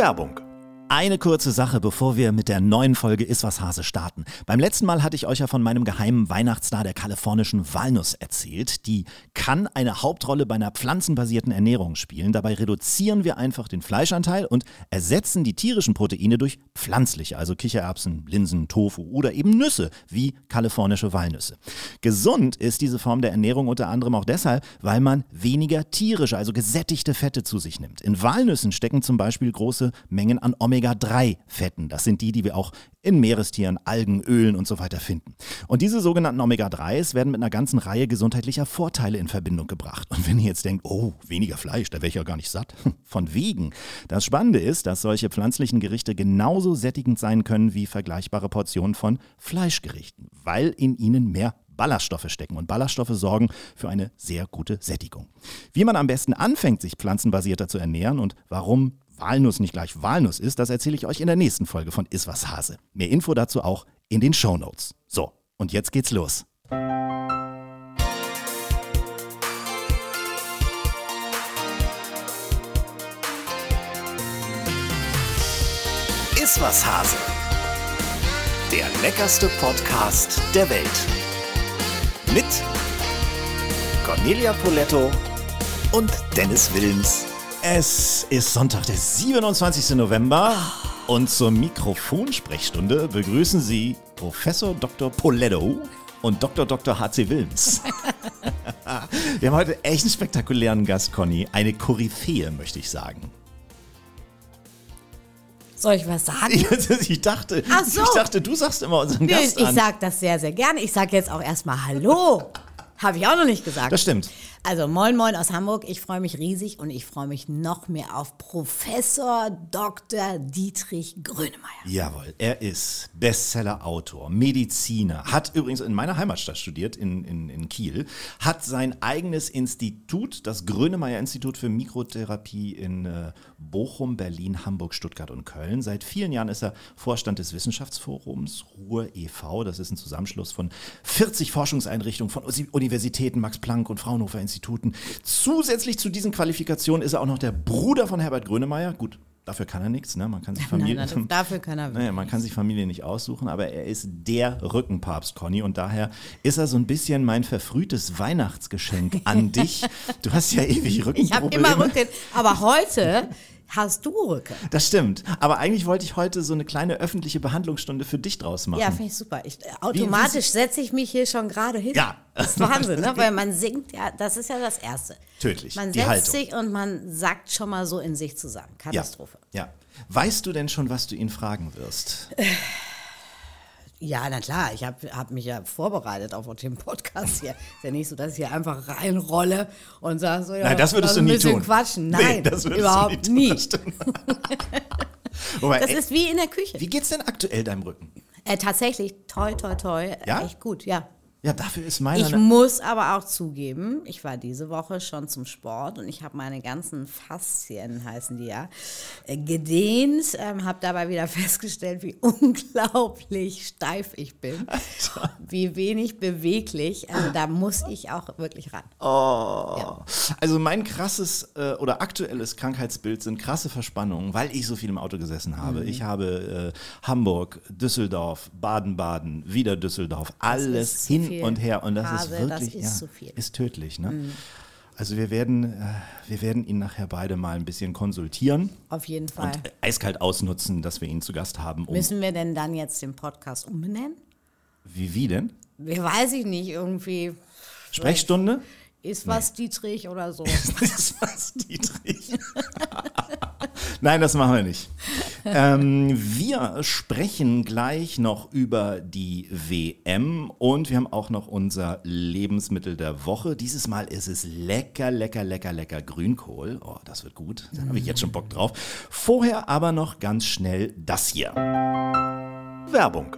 Werbung eine kurze Sache, bevor wir mit der neuen Folge Iswas Hase starten. Beim letzten Mal hatte ich euch ja von meinem geheimen Weihnachtsstar der kalifornischen Walnuss erzählt. Die kann eine Hauptrolle bei einer pflanzenbasierten Ernährung spielen. Dabei reduzieren wir einfach den Fleischanteil und ersetzen die tierischen Proteine durch pflanzliche, also Kichererbsen, Linsen, Tofu oder eben Nüsse, wie kalifornische Walnüsse. Gesund ist diese Form der Ernährung unter anderem auch deshalb, weil man weniger tierische, also gesättigte Fette zu sich nimmt. In Walnüssen stecken zum Beispiel große Mengen an Omega Omega-3-Fetten. Das sind die, die wir auch in Meerestieren, Algen, Ölen und so weiter finden. Und diese sogenannten Omega-3s werden mit einer ganzen Reihe gesundheitlicher Vorteile in Verbindung gebracht. Und wenn ihr jetzt denkt, oh, weniger Fleisch, da wäre ich ja gar nicht satt. Von wegen. Das Spannende ist, dass solche pflanzlichen Gerichte genauso sättigend sein können wie vergleichbare Portionen von Fleischgerichten, weil in ihnen mehr Ballaststoffe stecken und Ballaststoffe sorgen für eine sehr gute Sättigung. Wie man am besten anfängt, sich pflanzenbasierter zu ernähren und warum Walnuss nicht gleich Walnuss ist, das erzähle ich euch in der nächsten Folge von Iswas Hase. Mehr Info dazu auch in den Show Notes. So, und jetzt geht's los. Iswas Hase. Der leckerste Podcast der Welt. Mit Cornelia Poletto und Dennis Wilms. Es ist Sonntag, der 27. November. Und zur Mikrofonsprechstunde begrüßen Sie Professor Dr. Poletto und Dr. Dr. HC Wilms. Wir haben heute echt einen spektakulären Gast, Conny. Eine Koryphäe, möchte ich sagen. Soll ich was sagen? Ich, dachte, Ach so. ich dachte, du sagst immer unseren Nee, Gast ich an. sag das sehr, sehr gerne. Ich sag jetzt auch erstmal Hallo. Habe ich auch noch nicht gesagt. Das stimmt. Also moin moin aus Hamburg. Ich freue mich riesig und ich freue mich noch mehr auf Professor Dr. Dietrich Grönemeyer. Jawohl, er ist Bestseller-Autor, Mediziner, hat übrigens in meiner Heimatstadt studiert, in, in, in Kiel, hat sein eigenes Institut, das Grönemeyer-Institut für Mikrotherapie in äh, Bochum, Berlin, Hamburg, Stuttgart und Köln. Seit vielen Jahren ist er Vorstand des Wissenschaftsforums Ruhr e.V., das ist ein Zusammenschluss von 40 Forschungseinrichtungen von Universitäten, Max Planck und Fraunhofer Instituten. Zusätzlich zu diesen Qualifikationen ist er auch noch der Bruder von Herbert Grönemeyer. Gut, dafür kann er nichts, ne? Man kann sich Familie, Nein, nein, dafür kann er naja, man kann sich Familie nicht aussuchen, aber er ist der Rückenpapst, Conny. Und daher ist er so ein bisschen mein verfrühtes Weihnachtsgeschenk an dich. Du hast ja ewig Ich habe Rückenprobleme. immer Rücken, aber heute hast du Rücken. Das stimmt. Aber eigentlich wollte ich heute so eine kleine öffentliche Behandlungsstunde für dich draus machen. Ja, finde ich super. Ich, äh, automatisch setze ich mich hier schon gerade hin. Ja. Das ist Wahnsinn, ne? weil man singt ja, das ist ja das Erste. Tödlich, Man setzt sich und man sagt schon mal so in sich zusammen. ja. Katastrophe. ja. Weißt du denn schon, was du ihn fragen wirst? Ja, na klar, ich habe hab mich ja vorbereitet auf den Podcast hier. Ist ja nicht so, dass ich hier einfach reinrolle und sage so, ja, Nein, das würdest du ein nie bisschen tun. quatschen. Nee, Nein, das würdest du überhaupt nie nie. tun, das. Wobei, Das ey, ist wie in der Küche. wie geht's denn aktuell deinem Rücken? Äh, tatsächlich, toi, toi, toi, Ja? echt gut, ja. Ja, dafür ist meiner. Ich muss aber auch zugeben, ich war diese Woche schon zum Sport und ich habe meine ganzen Faszien, heißen die ja, äh, gedehnt, ähm, habe dabei wieder festgestellt, wie unglaublich steif ich bin, wie wenig beweglich. Also da muss ich auch wirklich ran. Oh. Also mein krasses äh, oder aktuelles Krankheitsbild sind krasse Verspannungen, weil ich so viel im Auto gesessen Mhm. habe. Ich habe äh, Hamburg, Düsseldorf, Baden-Baden, wieder Düsseldorf, alles zu hin und her und das Hase, ist das wirklich ist ja, zu viel. Mhm. ist tödlich. Ne? Also wir werden, äh, wir werden ihn nachher beide mal ein bisschen konsultieren Auf jeden Fall. und eiskalt ausnutzen, dass wir ihn zu Gast haben. Um, Müssen wir denn dann jetzt den Podcast umbenennen? wie, wie denn? Weiß ich nicht, irgendwie Sprechstunde? Ist was Dietrich oder so. Das war's, Dietrich. Nein, das machen wir nicht. Ähm, wir sprechen gleich noch über die WM und wir haben auch noch unser Lebensmittel der Woche. Dieses Mal ist es lecker, lecker, lecker, lecker Grünkohl. Oh, das wird gut. Da habe ich jetzt schon Bock drauf. Vorher aber noch ganz schnell das hier. Werbung.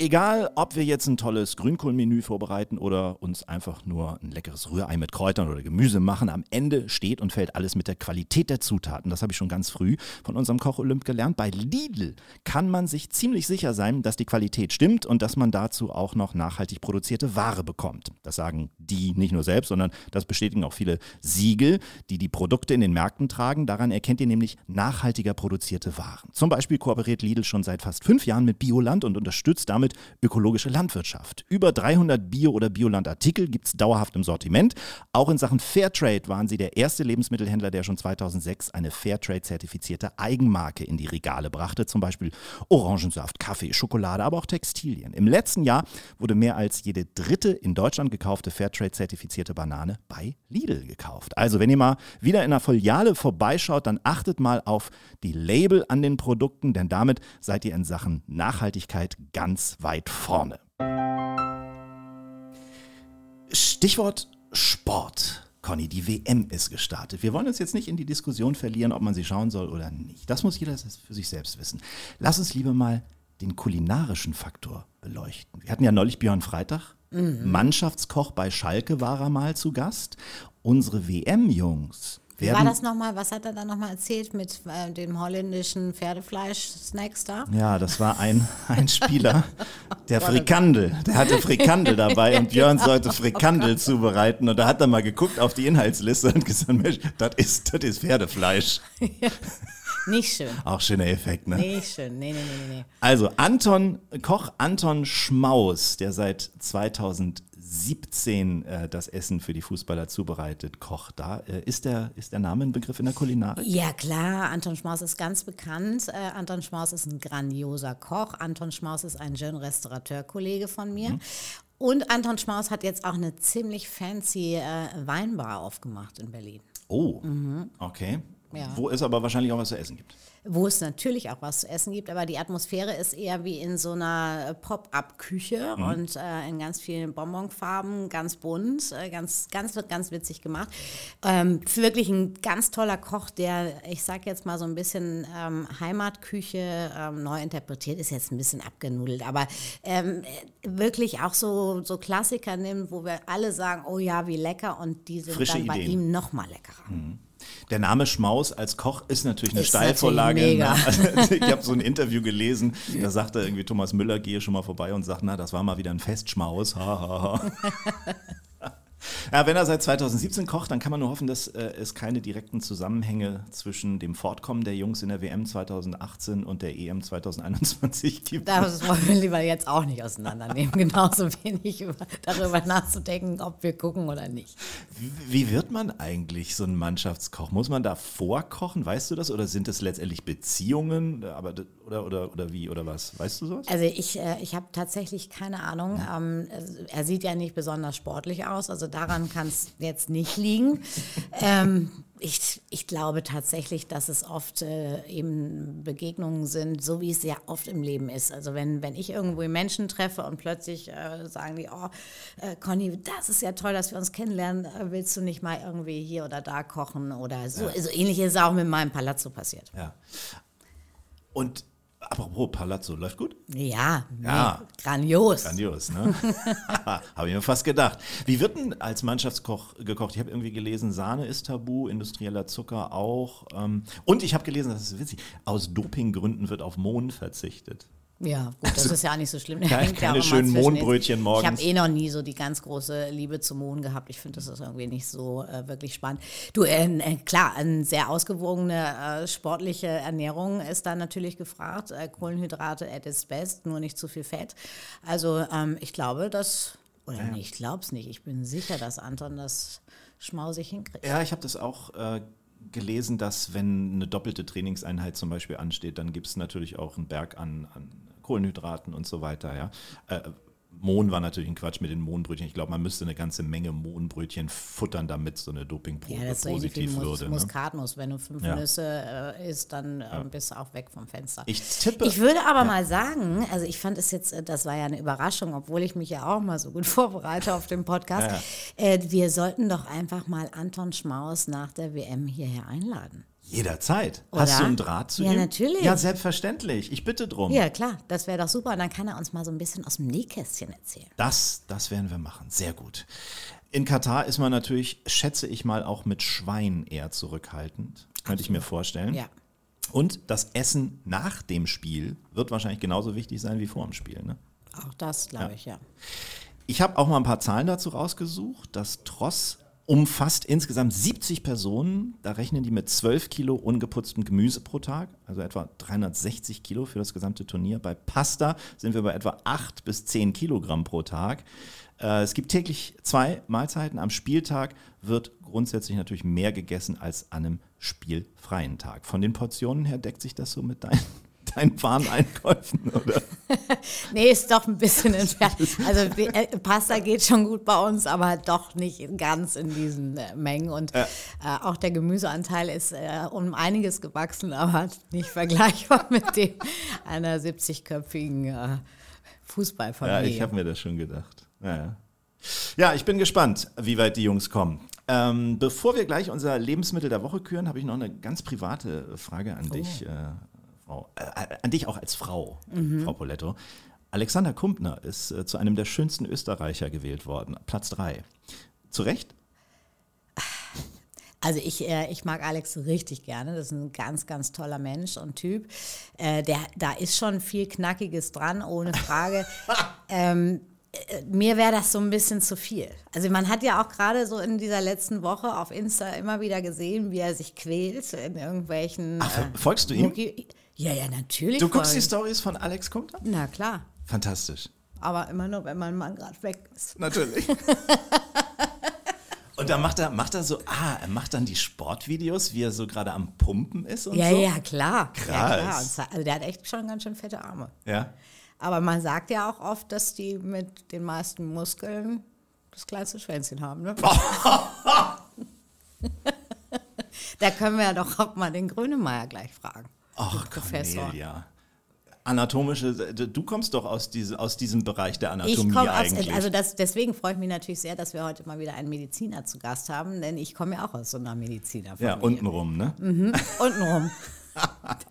Egal, ob wir jetzt ein tolles Grünkohlmenü vorbereiten oder uns einfach nur ein leckeres Rührei mit Kräutern oder Gemüse machen, am Ende steht und fällt alles mit der Qualität der Zutaten. Das habe ich schon ganz früh von unserem Koch Olymp gelernt. Bei Lidl kann man sich ziemlich sicher sein, dass die Qualität stimmt und dass man dazu auch noch nachhaltig produzierte Ware bekommt. Das sagen die nicht nur selbst, sondern das bestätigen auch viele Siegel, die die Produkte in den Märkten tragen. Daran erkennt ihr nämlich nachhaltiger produzierte Waren. Zum Beispiel kooperiert Lidl schon seit fast fünf Jahren mit Bioland und unterstützt damit ökologische Landwirtschaft. Über 300 Bio- oder Bioland-Artikel gibt es dauerhaft im Sortiment. Auch in Sachen Fairtrade waren sie der erste Lebensmittelhändler, der schon 2006 eine Fairtrade-zertifizierte Eigenmarke in die Regale brachte. Zum Beispiel Orangensaft, Kaffee, Schokolade, aber auch Textilien. Im letzten Jahr wurde mehr als jede dritte in Deutschland gekaufte Fairtrade-zertifizierte Banane bei Lidl gekauft. Also, wenn ihr mal wieder in einer Filiale vorbeischaut, dann achtet mal auf die Label an den Produkten, denn damit seid ihr in Sachen Nachhaltigkeit ganz weit vorne. Stichwort Sport. Conny, die WM ist gestartet. Wir wollen uns jetzt nicht in die Diskussion verlieren, ob man sie schauen soll oder nicht. Das muss jeder für sich selbst wissen. Lass uns lieber mal den kulinarischen Faktor beleuchten. Wir hatten ja neulich Björn Freitag. Mhm. Mannschaftskoch bei Schalke war er mal zu Gast. Unsere WM-Jungs wie war das nochmal? Was hat er da nochmal erzählt mit äh, dem holländischen Pferdefleisch-Snacks da? Ja, das war ein, ein Spieler, der Frikandel. Der hatte Frikandel dabei und Björn sollte Frikandel zubereiten. Und da hat er mal geguckt auf die Inhaltsliste und gesagt, Mensch, das ist, das ist Pferdefleisch. Nicht schön. Auch schöner Effekt, ne? Nicht schön. Nee, nee, nee, nee. Also Anton, Koch Anton Schmaus, der seit 2000 17 äh, das Essen für die Fußballer zubereitet, Koch da. Äh, ist, der, ist der Name ein Begriff in der Kulinarik? Ja, klar. Anton Schmaus ist ganz bekannt. Äh, Anton Schmaus ist ein grandioser Koch. Anton Schmaus ist ein jeune Restaurateurkollege von mir. Mhm. Und Anton Schmaus hat jetzt auch eine ziemlich fancy äh, Weinbar aufgemacht in Berlin. Oh, mhm. okay. Ja. Wo es aber wahrscheinlich auch was zu essen gibt wo es natürlich auch was zu essen gibt, aber die Atmosphäre ist eher wie in so einer Pop-up-Küche mhm. und äh, in ganz vielen Bonbonfarben, ganz bunt, äh, ganz, ganz, wird ganz witzig gemacht. Ähm, wirklich ein ganz toller Koch, der, ich sag jetzt mal so ein bisschen ähm, Heimatküche ähm, neu interpretiert, ist jetzt ein bisschen abgenudelt, aber ähm, wirklich auch so, so Klassiker nimmt, wo wir alle sagen, oh ja, wie lecker und die sind Frische dann Ideen. bei ihm noch mal leckerer. Mhm. Der Name Schmaus als Koch ist natürlich eine ist Steilvorlage. Natürlich ne? also, ich habe so ein Interview gelesen, da sagte irgendwie Thomas Müller, gehe schon mal vorbei und sagt, na, das war mal wieder ein Festschmaus. Ha, ha, ha. Ja, wenn er seit 2017 kocht, dann kann man nur hoffen, dass äh, es keine direkten Zusammenhänge zwischen dem Fortkommen der Jungs in der WM 2018 und der EM 2021 gibt. Das wollen wir lieber jetzt auch nicht auseinandernehmen. Genauso wenig über, darüber nachzudenken, ob wir gucken oder nicht. Wie, wie, wird man eigentlich so ein Mannschaftskoch? Muss man da vorkochen? Weißt du das? Oder sind es letztendlich Beziehungen? Aber, oder, oder, oder wie? Oder was? Weißt du sowas? Also ich, äh, ich habe tatsächlich keine Ahnung. Ähm, er sieht ja nicht besonders sportlich aus. Also daran kann es jetzt nicht liegen. Ähm, ich, ich glaube tatsächlich, dass es oft äh, eben Begegnungen sind, so wie es ja oft im Leben ist. Also wenn, wenn ich irgendwo Menschen treffe und plötzlich äh, sagen die, oh, äh, Conny, das ist ja toll, dass wir uns kennenlernen, äh, willst du nicht mal irgendwie hier oder da kochen oder so. Ja. Also ähnlich ist es auch mit meinem Palazzo passiert. Ja. Und Apropos Palazzo, läuft gut? Ja, ja. Nee, grandios. Grandios, ne? habe ich mir fast gedacht. Wie wird denn als Mannschaftskoch gekocht? Ich habe irgendwie gelesen, Sahne ist tabu, industrieller Zucker auch. Ähm, und ich habe gelesen, das ist witzig, aus Dopinggründen wird auf Mohn verzichtet. Ja, gut, das also, ist ja auch nicht so schlimm. Keine keine schönen Mohnbrötchen morgens. Ich habe eh noch nie so die ganz große Liebe zum Mohn gehabt. Ich finde, das ist irgendwie nicht so äh, wirklich spannend. Du, äh, äh, klar, eine sehr ausgewogene äh, sportliche Ernährung ist da natürlich gefragt. Äh, Kohlenhydrate at its best, nur nicht zu viel Fett. Also ähm, ich glaube, dass, oder ja. nee, ich glaube es nicht. Ich bin sicher, dass Anton das schmausig hinkriegt. Ja, ich habe das auch äh, gelesen, dass wenn eine doppelte Trainingseinheit zum Beispiel ansteht, dann gibt es natürlich auch einen Berg an, an Kohlenhydraten und so weiter. Ja. Äh, Mohn war natürlich ein Quatsch mit den Mohnbrötchen. Ich glaube, man müsste eine ganze Menge Mohnbrötchen futtern, damit so eine Dopingprobe ja, positiv so würde. Mus ne? Muskatnuss. Wenn du fünf ja. Nüsse äh, isst, dann äh, ja. bist du auch weg vom Fenster. Ich tippe. Ich würde aber mal sagen, also ich fand es jetzt, äh, das war ja eine Überraschung, obwohl ich mich ja auch mal so gut vorbereite auf den Podcast. Äh, wir sollten doch einfach mal Anton Schmaus nach der WM hierher einladen. Jederzeit. Oder? Hast du einen Draht zu Ja, ihm? natürlich. Ja, selbstverständlich. Ich bitte drum. Ja, klar, das wäre doch super. Und dann kann er uns mal so ein bisschen aus dem Nähkästchen erzählen. Das, das werden wir machen. Sehr gut. In Katar ist man natürlich, schätze ich mal, auch mit Schwein eher zurückhaltend. Könnte ich mir vorstellen. Ja. Und das Essen nach dem Spiel wird wahrscheinlich genauso wichtig sein wie vor dem Spiel. Ne? Auch das, glaube ich, ja. Ich habe auch mal ein paar Zahlen dazu rausgesucht. Das Tross umfasst insgesamt 70 Personen. Da rechnen die mit 12 Kilo ungeputztem Gemüse pro Tag, also etwa 360 Kilo für das gesamte Turnier. Bei Pasta sind wir bei etwa 8 bis 10 Kilogramm pro Tag. Äh, es gibt täglich zwei Mahlzeiten. Am Spieltag wird grundsätzlich natürlich mehr gegessen als an einem spielfreien Tag. Von den Portionen her deckt sich das so mit deinen, deinen Wareneinkäufen, oder? Nee, ist doch ein bisschen entfernt. Also äh, Pasta geht schon gut bei uns, aber doch nicht ganz in diesen äh, Mengen. Und äh, auch der Gemüseanteil ist äh, um einiges gewachsen, aber nicht vergleichbar mit dem einer 70-köpfigen äh, Ja, Fußballfamilie. ich habe mir das schon gedacht. Ja, ja. ja, ich bin gespannt, wie weit die Jungs kommen. Ähm, bevor wir gleich unser Lebensmittel der Woche küren, habe ich noch eine ganz private Frage an dich, äh, Frau, äh, an dich auch als Frau, Frau Poletto. Alexander Kumpner ist äh, zu einem der schönsten Österreicher gewählt worden, Platz 3. Zu Recht? Also ich, äh, ich mag Alex richtig gerne. Das ist ein ganz, ganz toller Mensch und Typ. Äh, der, da ist schon viel Knackiges dran, ohne Frage. ähm, äh, mir wäre das so ein bisschen zu viel. Also man hat ja auch gerade so in dieser letzten Woche auf Insta immer wieder gesehen, wie er sich quält in irgendwelchen. Ach, äh, folgst du ihm? Mucki- Ja, ja, natürlich. Du guckst die Stories von Alex Kumpner? ich. Na klar. Fantastisch. Aber immer nur, wenn mein Mann gerade weg ist. Natürlich. Und dann macht er, macht er so, ah, er macht dann die Sportvideos, wie er so gerade am Pumpen ist und Ja, so. ja, klar. Ja, klar. Krass. Und ze- Also der hat echt schon ganz schön fette Arme. Ja. Aber man sagt ja auch oft, dass die mit den meisten Muskeln das kleinste Schwänzchen haben. Ne? da können wir ja doch auch mal den Grönemeyer gleich fragen. Ach, Professor. Cornelia. Anatomische, du kommst doch aus, diese, aus diesem Bereich der Ich Anatomie komme aus, eigentlich. also das, deswegen freue ich mich natürlich sehr, dass wir heute mal wieder einen Mediziner zu Gast haben, denn ich komme ja auch aus so einer Medizinerfamilie. ja, untenrum, ne? Untenrum.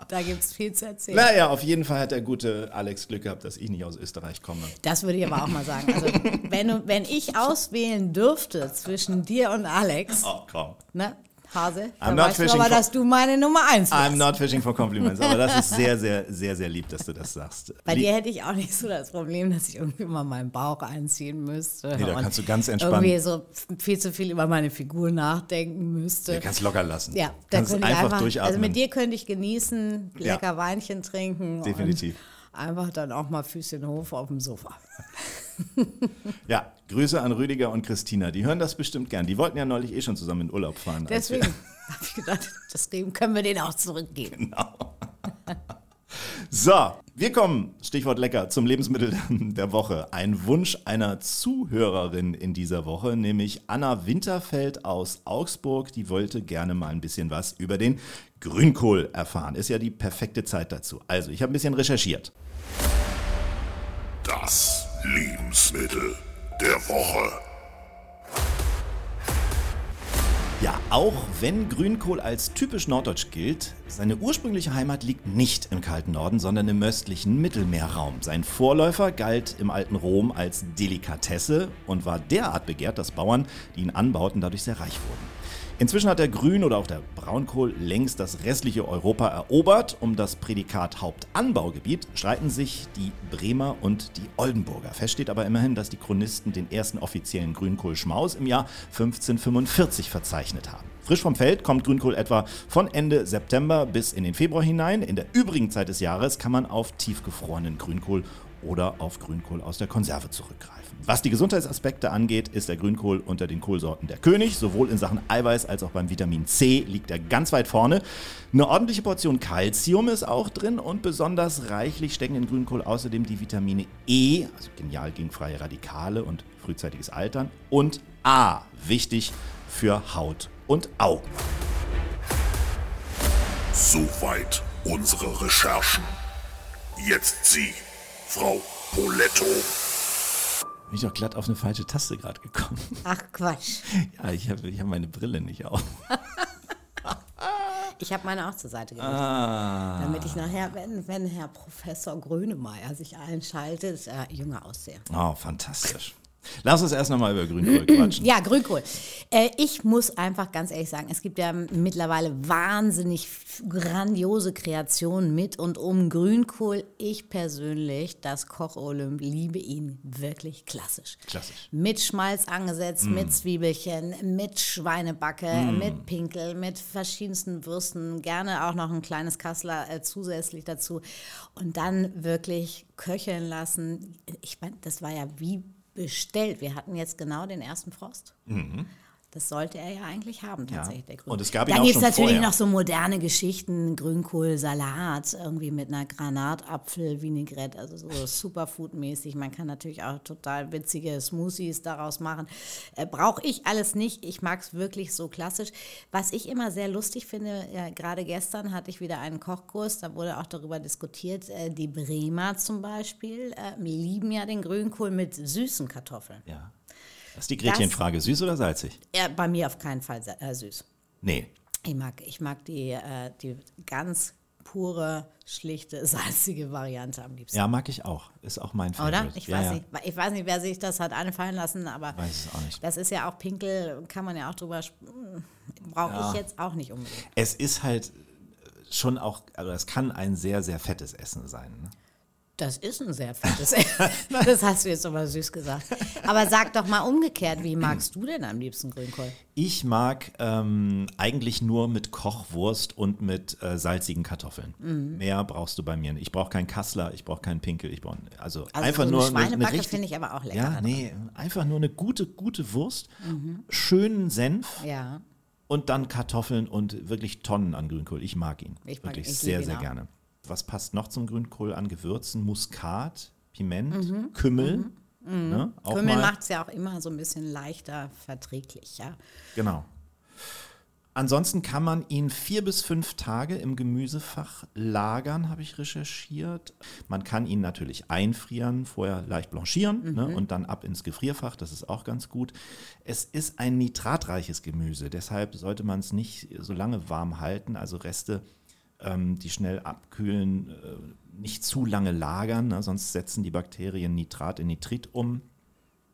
da gibt es viel zu erzählen. Naja, auf jeden Fall hat der gute Alex Glück gehabt, dass ich nicht aus Österreich komme. Das würde ich aber auch mal sagen. Also, wenn, wenn ich auswählen dürfte zwischen dir und Alex, Oh, komm. ne, Hase, I'm not weißt du aber, for- dass du meine Nummer eins bist. I'm not fishing for compliments, aber das ist sehr, sehr, sehr, sehr lieb, dass du das sagst. Bei Lieb- dir hätte ich auch nicht so das Problem, dass ich irgendwie mal meinen Bauch einziehen müsste. Nee, da kannst du ganz entspannt- Irgendwie so viel zu viel über meine Figur nachdenken müsste. Du kannst locker lassen. Ja, da kannst einfach, einfach, durchatmen. also mit dir könnte ich genießen, Ja. lecker Weinchen trinken Definitiv. einfach dann auch mal Füßchen hoch auf dem Sofa. Ja, Grüße an Rüdiger und Christina. Die hören das bestimmt gern. Die wollten ja neulich eh schon zusammen in Urlaub fahren. Deswegen habe ich gedacht, das Leben können wir denen auch zurückgeben. So, wir kommen, Stichwort lecker, zum Lebensmittel der Woche. Ein Wunsch einer Zuhörerin in dieser Woche, nämlich Anna Winterfeld aus Augsburg. Die wollte gerne mal ein bisschen was über den Grünkohl erfahren. Ist ja die perfekte Zeit dazu. Also, ich habe ein bisschen recherchiert. Das Lebensmittel der Woche. Ja, auch wenn Grünkohl als typisch norddeutsch gilt, seine ursprüngliche Heimat liegt nicht im kalten Norden, sondern im östlichen Mittelmeerraum. Sein Vorläufer galt im alten Rom als Delikatesse und war derart begehrt, dass Bauern, die ihn anbauten, dadurch sehr reich wurden. Inzwischen hat der Grün- oder auch der Braunkohl längst das restliche Europa erobert. Um das Prädikat Hauptanbaugebiet streiten sich die Bremer und die Oldenburger. Fest steht aber immerhin, dass die Chronisten den ersten offiziellen Grünkohl-Schmaus im Jahr 1545 verzeichnet haben. Frisch vom Feld kommt Grünkohl etwa von Ende September bis in den Februar hinein. In der übrigen Zeit des Jahres kann man auf tiefgefrorenen Grünkohl oder auf Grünkohl aus der Konserve zurückgreifen. Was die Gesundheitsaspekte angeht, ist der Grünkohl unter den Kohlsorten der König. Sowohl in Sachen Eiweiß als auch beim Vitamin C liegt er ganz weit vorne. Eine ordentliche Portion Calcium ist auch drin und besonders reichlich stecken in Grünkohl außerdem die Vitamine E, also genial gegen freie Radikale und frühzeitiges Altern, und A, wichtig für Haut und Augen. Soweit unsere Recherchen. Jetzt Sie, Frau Poletto. Bin ich doch glatt auf eine falsche Taste gerade gekommen. Ach Quatsch. Ja, ich habe ich hab meine Brille nicht auf. Ich habe meine auch zur Seite gelegt. Ah. Damit ich nachher, wenn, wenn Herr Professor Grönemeyer sich einschaltet, äh, jünger aussehe. Oh, fantastisch. Lass uns erst nochmal über Grünkohl quatschen. Ja, Grünkohl. Äh, ich muss einfach ganz ehrlich sagen, es gibt ja mittlerweile wahnsinnig grandiose Kreationen mit und um Grünkohl. Ich persönlich, das Koch-Olymp, liebe ihn wirklich klassisch. Klassisch. Mit Schmalz angesetzt, Mm. mit Zwiebelchen, mit Schweinebacke, mit Pinkel, mit verschiedensten Würsten, gerne auch noch ein kleines Kassler äh, zusätzlich dazu und dann wirklich köcheln lassen. Ich meine, das war ja wie bestellt. Wir hatten jetzt genau den ersten Frost. Das sollte er ja eigentlich haben, tatsächlich, der Grün. Und es gab Dann gibt es natürlich vorher. noch so moderne Geschichten, Grünkohlsalat, irgendwie mit einer Granatapfel-Vinaigrette, also so Superfood-mäßig. Man kann natürlich auch total witzige Smoothies daraus machen. Äh, Brauche ich alles nicht. Ich mag es wirklich so klassisch. Was ich immer sehr lustig finde, ja, gerade gestern hatte ich wieder einen Kochkurs, da wurde auch darüber diskutiert, äh, die Bremer zum Beispiel äh, lieben ja den Grünkohl mit süßen Kartoffeln. Ja. Das ist die Gretchenfrage. Süß oder salzig? Ja, bei mir auf keinen Fall äh, süß. Nee. Ich mag, ich mag die, äh, die ganz pure, schlichte, salzige Variante am liebsten. Ja, mag ich auch. Ist auch mein Favorite. Oder? Ich ja, weiß, ja. Nicht, ich weiß nicht, wer sich das hat einfallen lassen, aber Weiß es auch nicht. das ist ja auch Pinkel, kann man ja auch drüber. Brauche Ja. ich jetzt auch nicht unbedingt. Es ist halt schon auch, also es kann ein sehr, sehr fettes Essen sein. Ne? Das ist ein sehr fettes Das hast du jetzt aber süß gesagt. Aber sag doch mal umgekehrt, wie magst du denn am liebsten Grünkohl? Ich mag ähm, eigentlich nur mit Kochwurst und mit äh, salzigen Kartoffeln. Mhm. Mehr brauchst du bei mir nicht. Ich brauche keinen Kassler, ich brauche keinen Pinkel. Ich brauche also, Also einfach so nur eine eine, eine Schweinebacke richtig- finde ich aber auch lecker. Ja, nee, einfach nur eine gute, gute Wurst, schönen Senf Ja, und dann Kartoffeln und wirklich Tonnen an Grünkohl. Ich mag ihn. Ich mag- wirklich ich sehr, sehr gerne. Was passt noch zum Grünkohl an Gewürzen? Muskat, Piment, Mhm. Kümmel. Ne? Auch Kümmel mal- macht es ja auch immer so ein bisschen leichter verträglich, ja. Genau. Ansonsten kann man ihn vier bis fünf Tage im Gemüsefach lagern, habe ich recherchiert. Man kann ihn natürlich einfrieren, vorher leicht blanchieren ne, und dann ab ins Gefrierfach. Das ist auch ganz gut. Es ist ein nitratreiches Gemüse, deshalb sollte man es nicht so lange warm halten. Also Reste, die schnell abkühlen, äh, nicht zu lange lagern, ne, sonst setzen die Bakterien Nitrat in Nitrit um.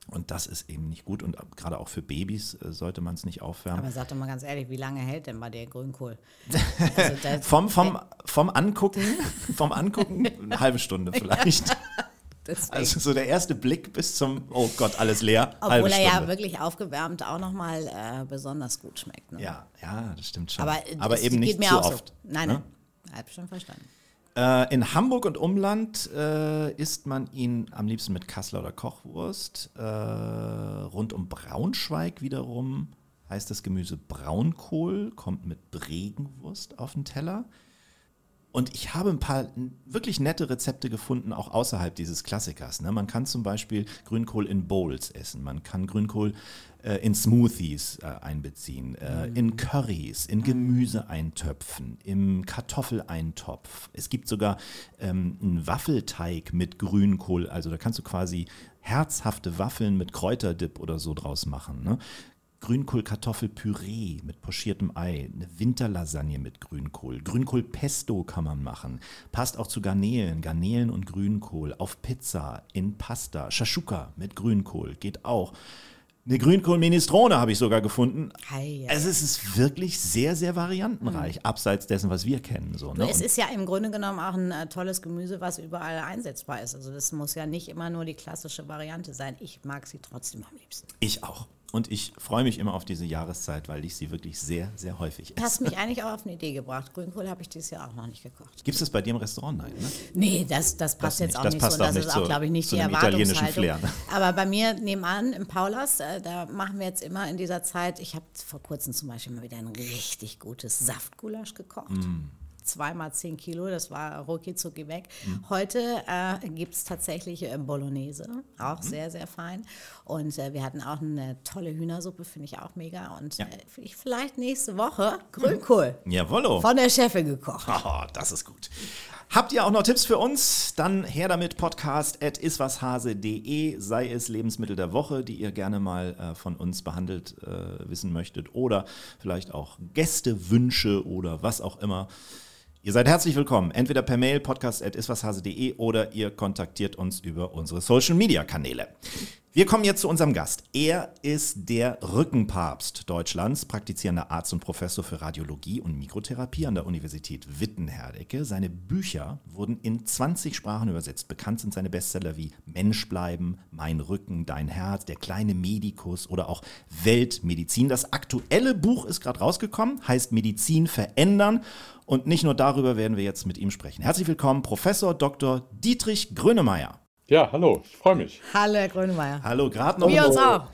Und das ist eben nicht gut. Und gerade auch für Babys äh, sollte man es nicht aufwärmen. Aber sag doch mal ganz ehrlich, wie lange hält denn bei dir Grünkohl? Also Vom, vom, vom Angucken, vom Angucken eine halbe Stunde vielleicht. Deswegen. Also so der erste Blick bis zum, oh Gott, alles leer, Obwohl er ja wirklich aufgewärmt auch nochmal äh, besonders gut schmeckt. Ne? ja, ja, das stimmt schon. Aber, Aber es eben geht nicht mir zu auch oft. So. Nein, ne? nein. Hab schon verstanden. Äh, in Hamburg und Umland äh, isst man ihn am liebsten mit Kassler oder Kochwurst. Äh, rund um Braunschweig wiederum heißt das Gemüse Braunkohl, kommt mit Bregenwurst auf den Teller. Und ich habe ein paar wirklich nette Rezepte gefunden, auch außerhalb dieses Klassikers. Ne? Man kann zum Beispiel Grünkohl in Bowls essen, man kann Grünkohl äh, in Smoothies äh, einbeziehen, äh, in Currys, in Gemüseeintöpfen, im Kartoffeleintopf. Es gibt sogar ähm, einen Waffelteig mit Grünkohl, also da kannst du quasi herzhafte Waffeln mit Kräuterdip oder so draus machen. Ne? Grünkohl-Kartoffelpüree mit pochiertem Ei, eine Winterlasagne mit Grünkohl, Grünkohl-Pesto kann man machen, passt auch zu Garnelen, Garnelen und Grünkohl, auf Pizza, in Pasta, Shashuka mit Grünkohl, geht auch. Eine Grünkohl-Minestrone habe ich sogar gefunden. Hei, Also es ist wirklich sehr, sehr variantenreich, abseits dessen, was wir kennen. So, ne? Es ist ja im Grunde genommen auch ein äh, tolles Gemüse, was überall einsetzbar ist. Also das muss ja nicht immer nur die klassische Variante sein. Ich mag sie trotzdem am liebsten. ich auch. Und ich freue mich immer auf diese Jahreszeit, weil ich sie wirklich sehr, sehr häufig Du hast esse. mich eigentlich auch auf eine Idee gebracht. Grünkohl habe ich dieses Jahr auch noch nicht gekocht. Gibt es das bei dir im Restaurant? Nein, ne? Nee, das, das passt Das jetzt nicht. auch Das nicht passt so. auch Das nicht ist auch, glaube ich, nicht zu die italienischen. Flair, ne? Aber bei mir nebenan im Paulas, äh, da machen wir jetzt immer in dieser Zeit, ich habe vor kurzem zum Beispiel mal wieder ein richtig gutes Saftgulasch gekocht. Mm. Zweimal 10 Kilo, das war rucki zucki weg. Mm. Heute äh, gibt es tatsächlich äh, Bolognese, auch Mhm. sehr, sehr fein. Und äh, wir hatten auch eine tolle Hühnersuppe, finde ich auch mega. Und Ja. äh, ich- vielleicht nächste Woche Grünkohl Jawollo. von der Chefin gekocht. Oh, das ist gut. Habt ihr auch noch Tipps für uns? Dann her damit podcast at iswashase.de, sei es Lebensmittel der Woche, die ihr gerne mal äh, von uns behandelt äh, wissen möchtet oder vielleicht auch Gästewünsche oder was auch immer. Ihr seid herzlich willkommen, entweder per Mail podcast.iswashase.de oder ihr kontaktiert uns über unsere Social Media Kanäle. Wir kommen jetzt zu unserem Gast. Er ist der Rückenpapst Deutschlands, praktizierender Arzt und Professor für Radiologie und Mikrotherapie an der Universität Wittenherdecke. Seine Bücher wurden in 20 Sprachen übersetzt. Bekannt sind seine Bestseller wie Mensch bleiben, Mein Rücken, Dein Herz, Der kleine Medikus oder auch Weltmedizin. Das aktuelle Buch ist gerade rausgekommen, heißt Medizin verändern. Und nicht nur darüber werden wir jetzt mit ihm sprechen. Herzlich willkommen, Professor Dr. Dietrich Grönemeyer. Ja, hallo, ich freue mich. Hallo, Herr Grönemeyer. Hallo, gerade noch, Wir uns auch.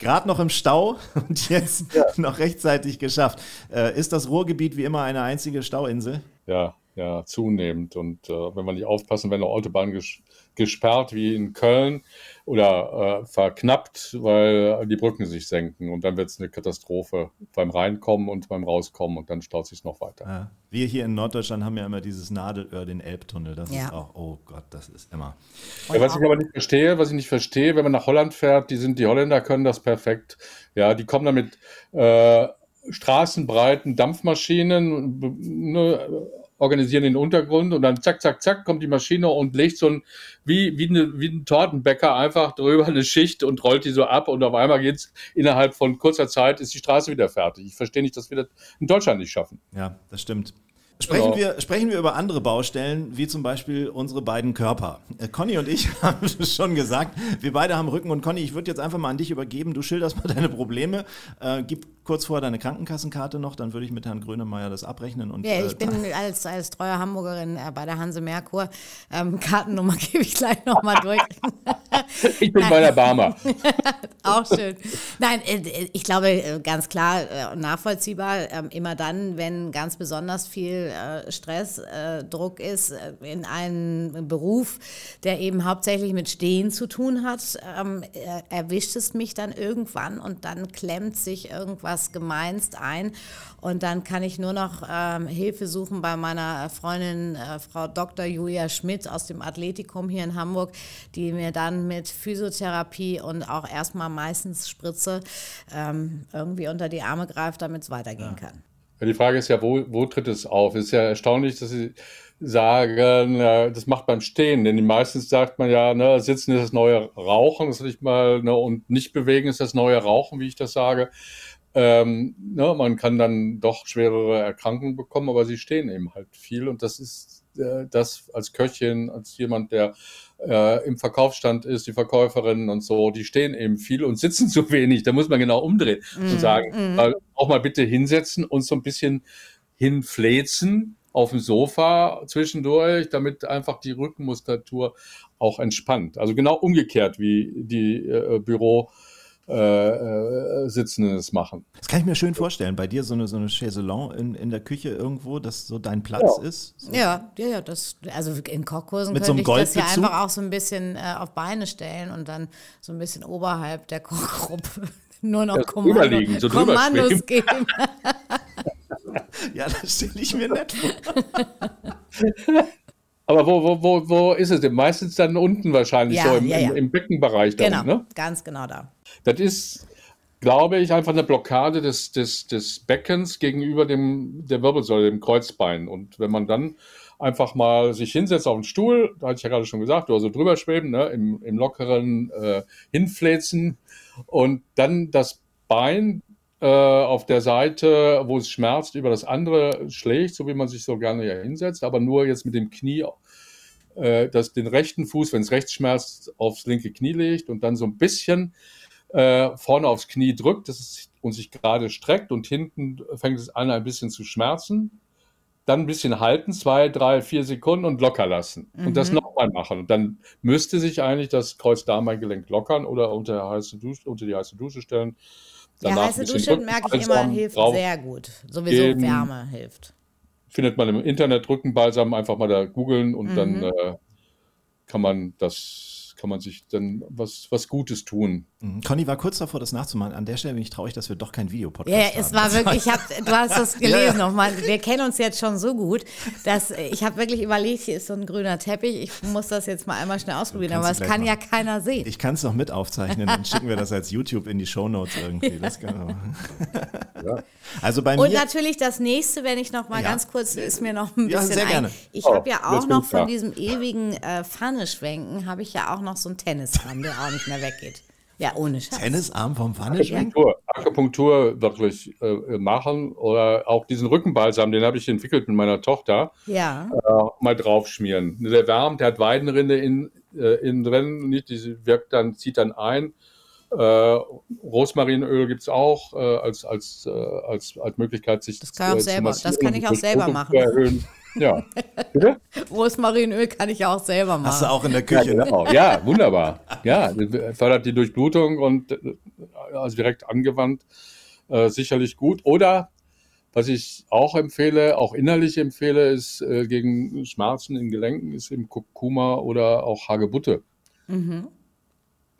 Grad noch im Stau und jetzt ja. noch rechtzeitig geschafft. Äh, ist das Ruhrgebiet wie immer eine einzige Stauinsel? Ja, ja, zunehmend. Und äh, wenn wir nicht aufpassen, werden Autobahnen ges gesperrt wie in Köln oder äh, verknappt, weil die Brücken sich senken. Und dann wird es eine Katastrophe beim Reinkommen und beim Rauskommen und dann staut sich noch weiter. Ja. Wir hier in Norddeutschland haben ja immer dieses Nadelöhr, den Elbtunnel. Das ja. ist auch, oh Gott, das ist immer. Ja, was ich aber nicht verstehe, was ich nicht verstehe, wenn man nach Holland fährt, die sind, die Holländer können das perfekt. Ja, die kommen damit äh, straßenbreiten Dampfmaschinen, ne, organisieren den Untergrund und dann zack, zack, zack kommt die Maschine und legt so ein, wie, wie, eine, wie ein Tortenbäcker einfach drüber eine Schicht und rollt die so ab und auf einmal geht's innerhalb von kurzer Zeit ist die Straße wieder fertig. Ich verstehe nicht, dass wir das in Deutschland nicht schaffen. Ja, das stimmt. Sprechen, genau. wir, sprechen wir über andere Baustellen, wie zum Beispiel unsere beiden Körper. Äh, Conny und ich haben es schon gesagt, wir beide haben Rücken und Conny, ich würde jetzt einfach mal an dich übergeben. Du schilderst mal deine Probleme. Äh, gib kurz vorher deine Krankenkassenkarte noch, dann würde ich mit Herrn Grönemeyer das abrechnen. Und, ja, ich äh, bin als, als treue Hamburgerin äh, bei der Hanse Merkur. Ähm, Kartennummer gebe ich gleich nochmal durch. ich bin bei der Barmer. Auch schön. Nein, äh, ich glaube ganz klar und nachvollziehbar, ähm, immer dann, wenn ganz besonders viel äh, Stress, äh, Druck ist äh, in einem Beruf, der eben hauptsächlich mit Stehen zu tun hat, ähm, erwischt es mich dann irgendwann und dann klemmt sich irgendwas gemeinst ein und dann kann ich nur noch ähm, Hilfe suchen bei meiner Freundin äh, Frau Dr. Julia Schmidt aus dem Athletikum hier in Hamburg, die mir dann mit Physiotherapie und auch erstmal meistens Spritze ähm, irgendwie unter die Arme greift, damit es weitergehen ja. kann. Die Frage ist ja, wo, wo tritt es auf? Es ist ja erstaunlich, dass Sie sagen, das macht beim Stehen, denn meistens sagt man ja, ne, Sitzen ist das neue Rauchen, das ich mal, ne, und nicht bewegen ist das neue Rauchen, wie ich das sage. Ähm, ne, man kann dann doch schwerere Erkrankungen bekommen, aber sie stehen eben halt viel und das ist das als Köchin, als jemand, der äh, im Verkaufsstand ist, die Verkäuferinnen und so, die stehen eben viel und sitzen zu wenig. Da muss man genau umdrehen mm, und sagen, mm. auch mal bitte hinsetzen und so ein bisschen hinfläzen auf dem Sofa zwischendurch, damit einfach die Rückenmuskulatur auch entspannt. Also genau umgekehrt wie die äh, Büro äh, äh, Sitzenden es machen. Das kann ich mir schön vorstellen. Bei dir so eine, so eine Chaiselon in, in der Küche irgendwo, dass so dein Platz ja. ist. So. Ja, ja, ja. Das, also in Kochkursen Mit könnte so ich das ja einfach auch so ein bisschen äh, auf Beine stellen und dann so ein bisschen oberhalb der Kochgruppe nur noch Kommando, so Kommandos geben. ja, das stelle ich mir nett vor. Aber wo, wo, wo, wo ist es denn? Meistens dann unten wahrscheinlich, ja, so im, ja, ja. im, Beckenbereich. Dann, genau, ne? ganz genau da. Das ist, glaube ich, einfach eine Blockade des, des, des Beckens gegenüber dem, der Wirbelsäule, dem Kreuzbein. Und wenn man dann einfach mal sich hinsetzt auf den Stuhl, da hatte ich ja gerade schon gesagt, oder so drüber schweben, ne, im, im lockeren äh, Hinfläzen und dann das Bein auf der Seite, wo es schmerzt, über das andere schlägt, so wie man sich so gerne ja hinsetzt, aber nur jetzt mit dem Knie, äh, dass den rechten Fuß, wenn es rechts schmerzt, aufs linke Knie legt und dann so ein bisschen äh, vorne aufs Knie drückt dass es, und sich gerade streckt und hinten fängt es an, ein bisschen zu schmerzen. Dann ein bisschen halten, zwei, drei, vier Sekunden und locker lassen. Mhm. Und das mhm. nochmal machen. Und dann müsste sich eigentlich das Kreuzdarmeingelenk lockern oder unter, heiße Dusche, unter die heiße Dusche stellen. Ja, heiße Dusche merke ich immer, hilft sehr gut. Sowieso geben. Wärme hilft. Findet man im Internet Rückenbalsam, einfach mal da googeln und mhm. dann äh, kann man das kann man sich dann was, was Gutes tun. Mhm. Conny war kurz davor, das nachzumachen. An der Stelle bin ich traurig, dass wir doch kein Videopodcast Ja, haben. es war wirklich, ich hab, du hast das gelesen nochmal. Wir kennen uns jetzt schon so gut, dass ich habe wirklich überlegt, hier ist so ein grüner Teppich. Ich muss das jetzt mal einmal schnell ausprobieren, aber es kann ja machen. keiner sehen. Ich kann es noch mit aufzeichnen, dann schicken wir das als YouTube in die Shownotes irgendwie. Das kann man machen. Also bei Und mir. natürlich das nächste, wenn ich noch mal Ja. ganz kurz, ist mir noch ein Ja, bisschen sehr ein. gerne. Ich Oh, habe ja auch noch von da. diesem ewigen äh, Pfanne-Schwenken, habe ich ja auch noch so einen Tennisarm, der auch nicht mehr weggeht. Ja, ohne Scheiß. Tennisarm vom Pfanneschwenk? Akupunktur, Akupunktur wirklich äh, machen oder auch diesen Rückenbalsam, den habe ich entwickelt mit meiner Tochter, Ja. äh, mal draufschmieren. Der wärmt, der hat Weidenrinde in, äh, innen drin, nicht, die wirkt dann, zieht dann ein. Äh, Rosmarinöl gibt es auch äh, als, als, äh, als, als Möglichkeit, sich Das kann ich auch zu selber- das kann ich auch selber machen. Erhöhen. Ja. Bitte? Rosmarinöl kann ich ja auch selber machen. Hast du auch in der Ja, Küche, ne? genau. ja, wunderbar. Ja, fördert die Durchblutung und äh, also direkt angewandt äh, sicherlich gut. Oder was ich auch empfehle, auch innerlich empfehle, ist äh, gegen Schmerzen in Gelenken, ist eben Kurkuma oder auch Hagebutte. Mhm.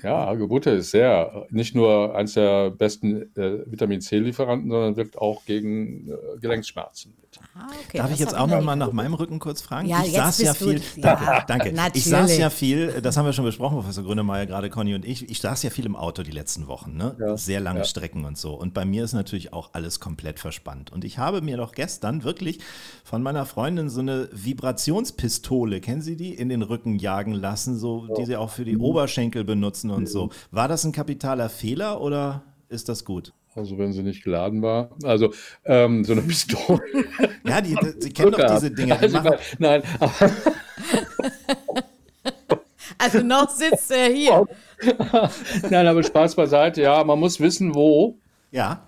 Ja, Hagebutte ist sehr, nicht nur eines der besten äh, Vitamin C-Lieferanten, sondern wirkt auch gegen äh, Gelenkschmerzen mit. Ah, okay, Darf das ich jetzt auch noch mal nach meinem Rücken kurz fragen? Ja, ich jetzt saß ja viel. ja, danke. Ich natürlich. saß ja viel, das haben wir schon besprochen, Professor Grünemeyer, gerade Conny und ich. Ich saß ja viel im Auto die letzten Wochen, ne? Ja, Sehr lange ja. Strecken und so. Und bei mir ist natürlich auch alles komplett verspannt. Und ich habe mir doch gestern wirklich von meiner Freundin so eine Vibrationspistole, kennen Sie die, in den Rücken jagen lassen, so die sie auch für die Oberschenkel benutzen und so. War das ein kapitaler Fehler oder ist das gut? Also wenn sie nicht geladen war. Also ähm, so eine Pistole. Ja, die, die, Sie kennen doch diese Dinge. Die Also, machen, nein, aber Also noch sitzt er hier. Nein, aber Spaß beiseite, ja, man muss wissen, wo. ja,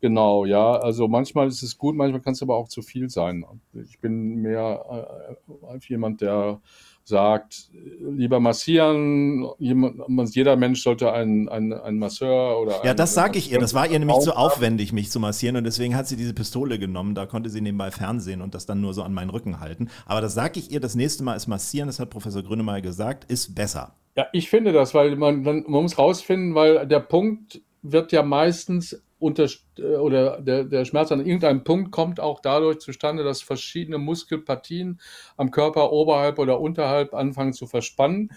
Genau, ja. Also manchmal ist es gut, manchmal kann es aber auch zu viel sein. Ich bin mehr äh, jemand, der sagt, lieber massieren. Jeder Mensch sollte einen, einen, einen Masseur oder Ja, einen- das sage ich ihr. Das war ihr nämlich zu aufwendig, mich zu massieren und deswegen hat sie diese Pistole genommen. Da konnte sie nebenbei Fernsehen und das dann nur so an meinen Rücken halten. Aber das sage ich ihr, das nächste Mal ist massieren, das hat Professor Grünemeyer gesagt, ist besser. Ja, ich finde das, weil man, man muss rausfinden, weil der Punkt wird ja meistens unter, oder der, der Schmerz an irgendeinem Punkt kommt auch dadurch zustande, dass verschiedene Muskelpartien am Körper oberhalb oder unterhalb anfangen zu verspannen,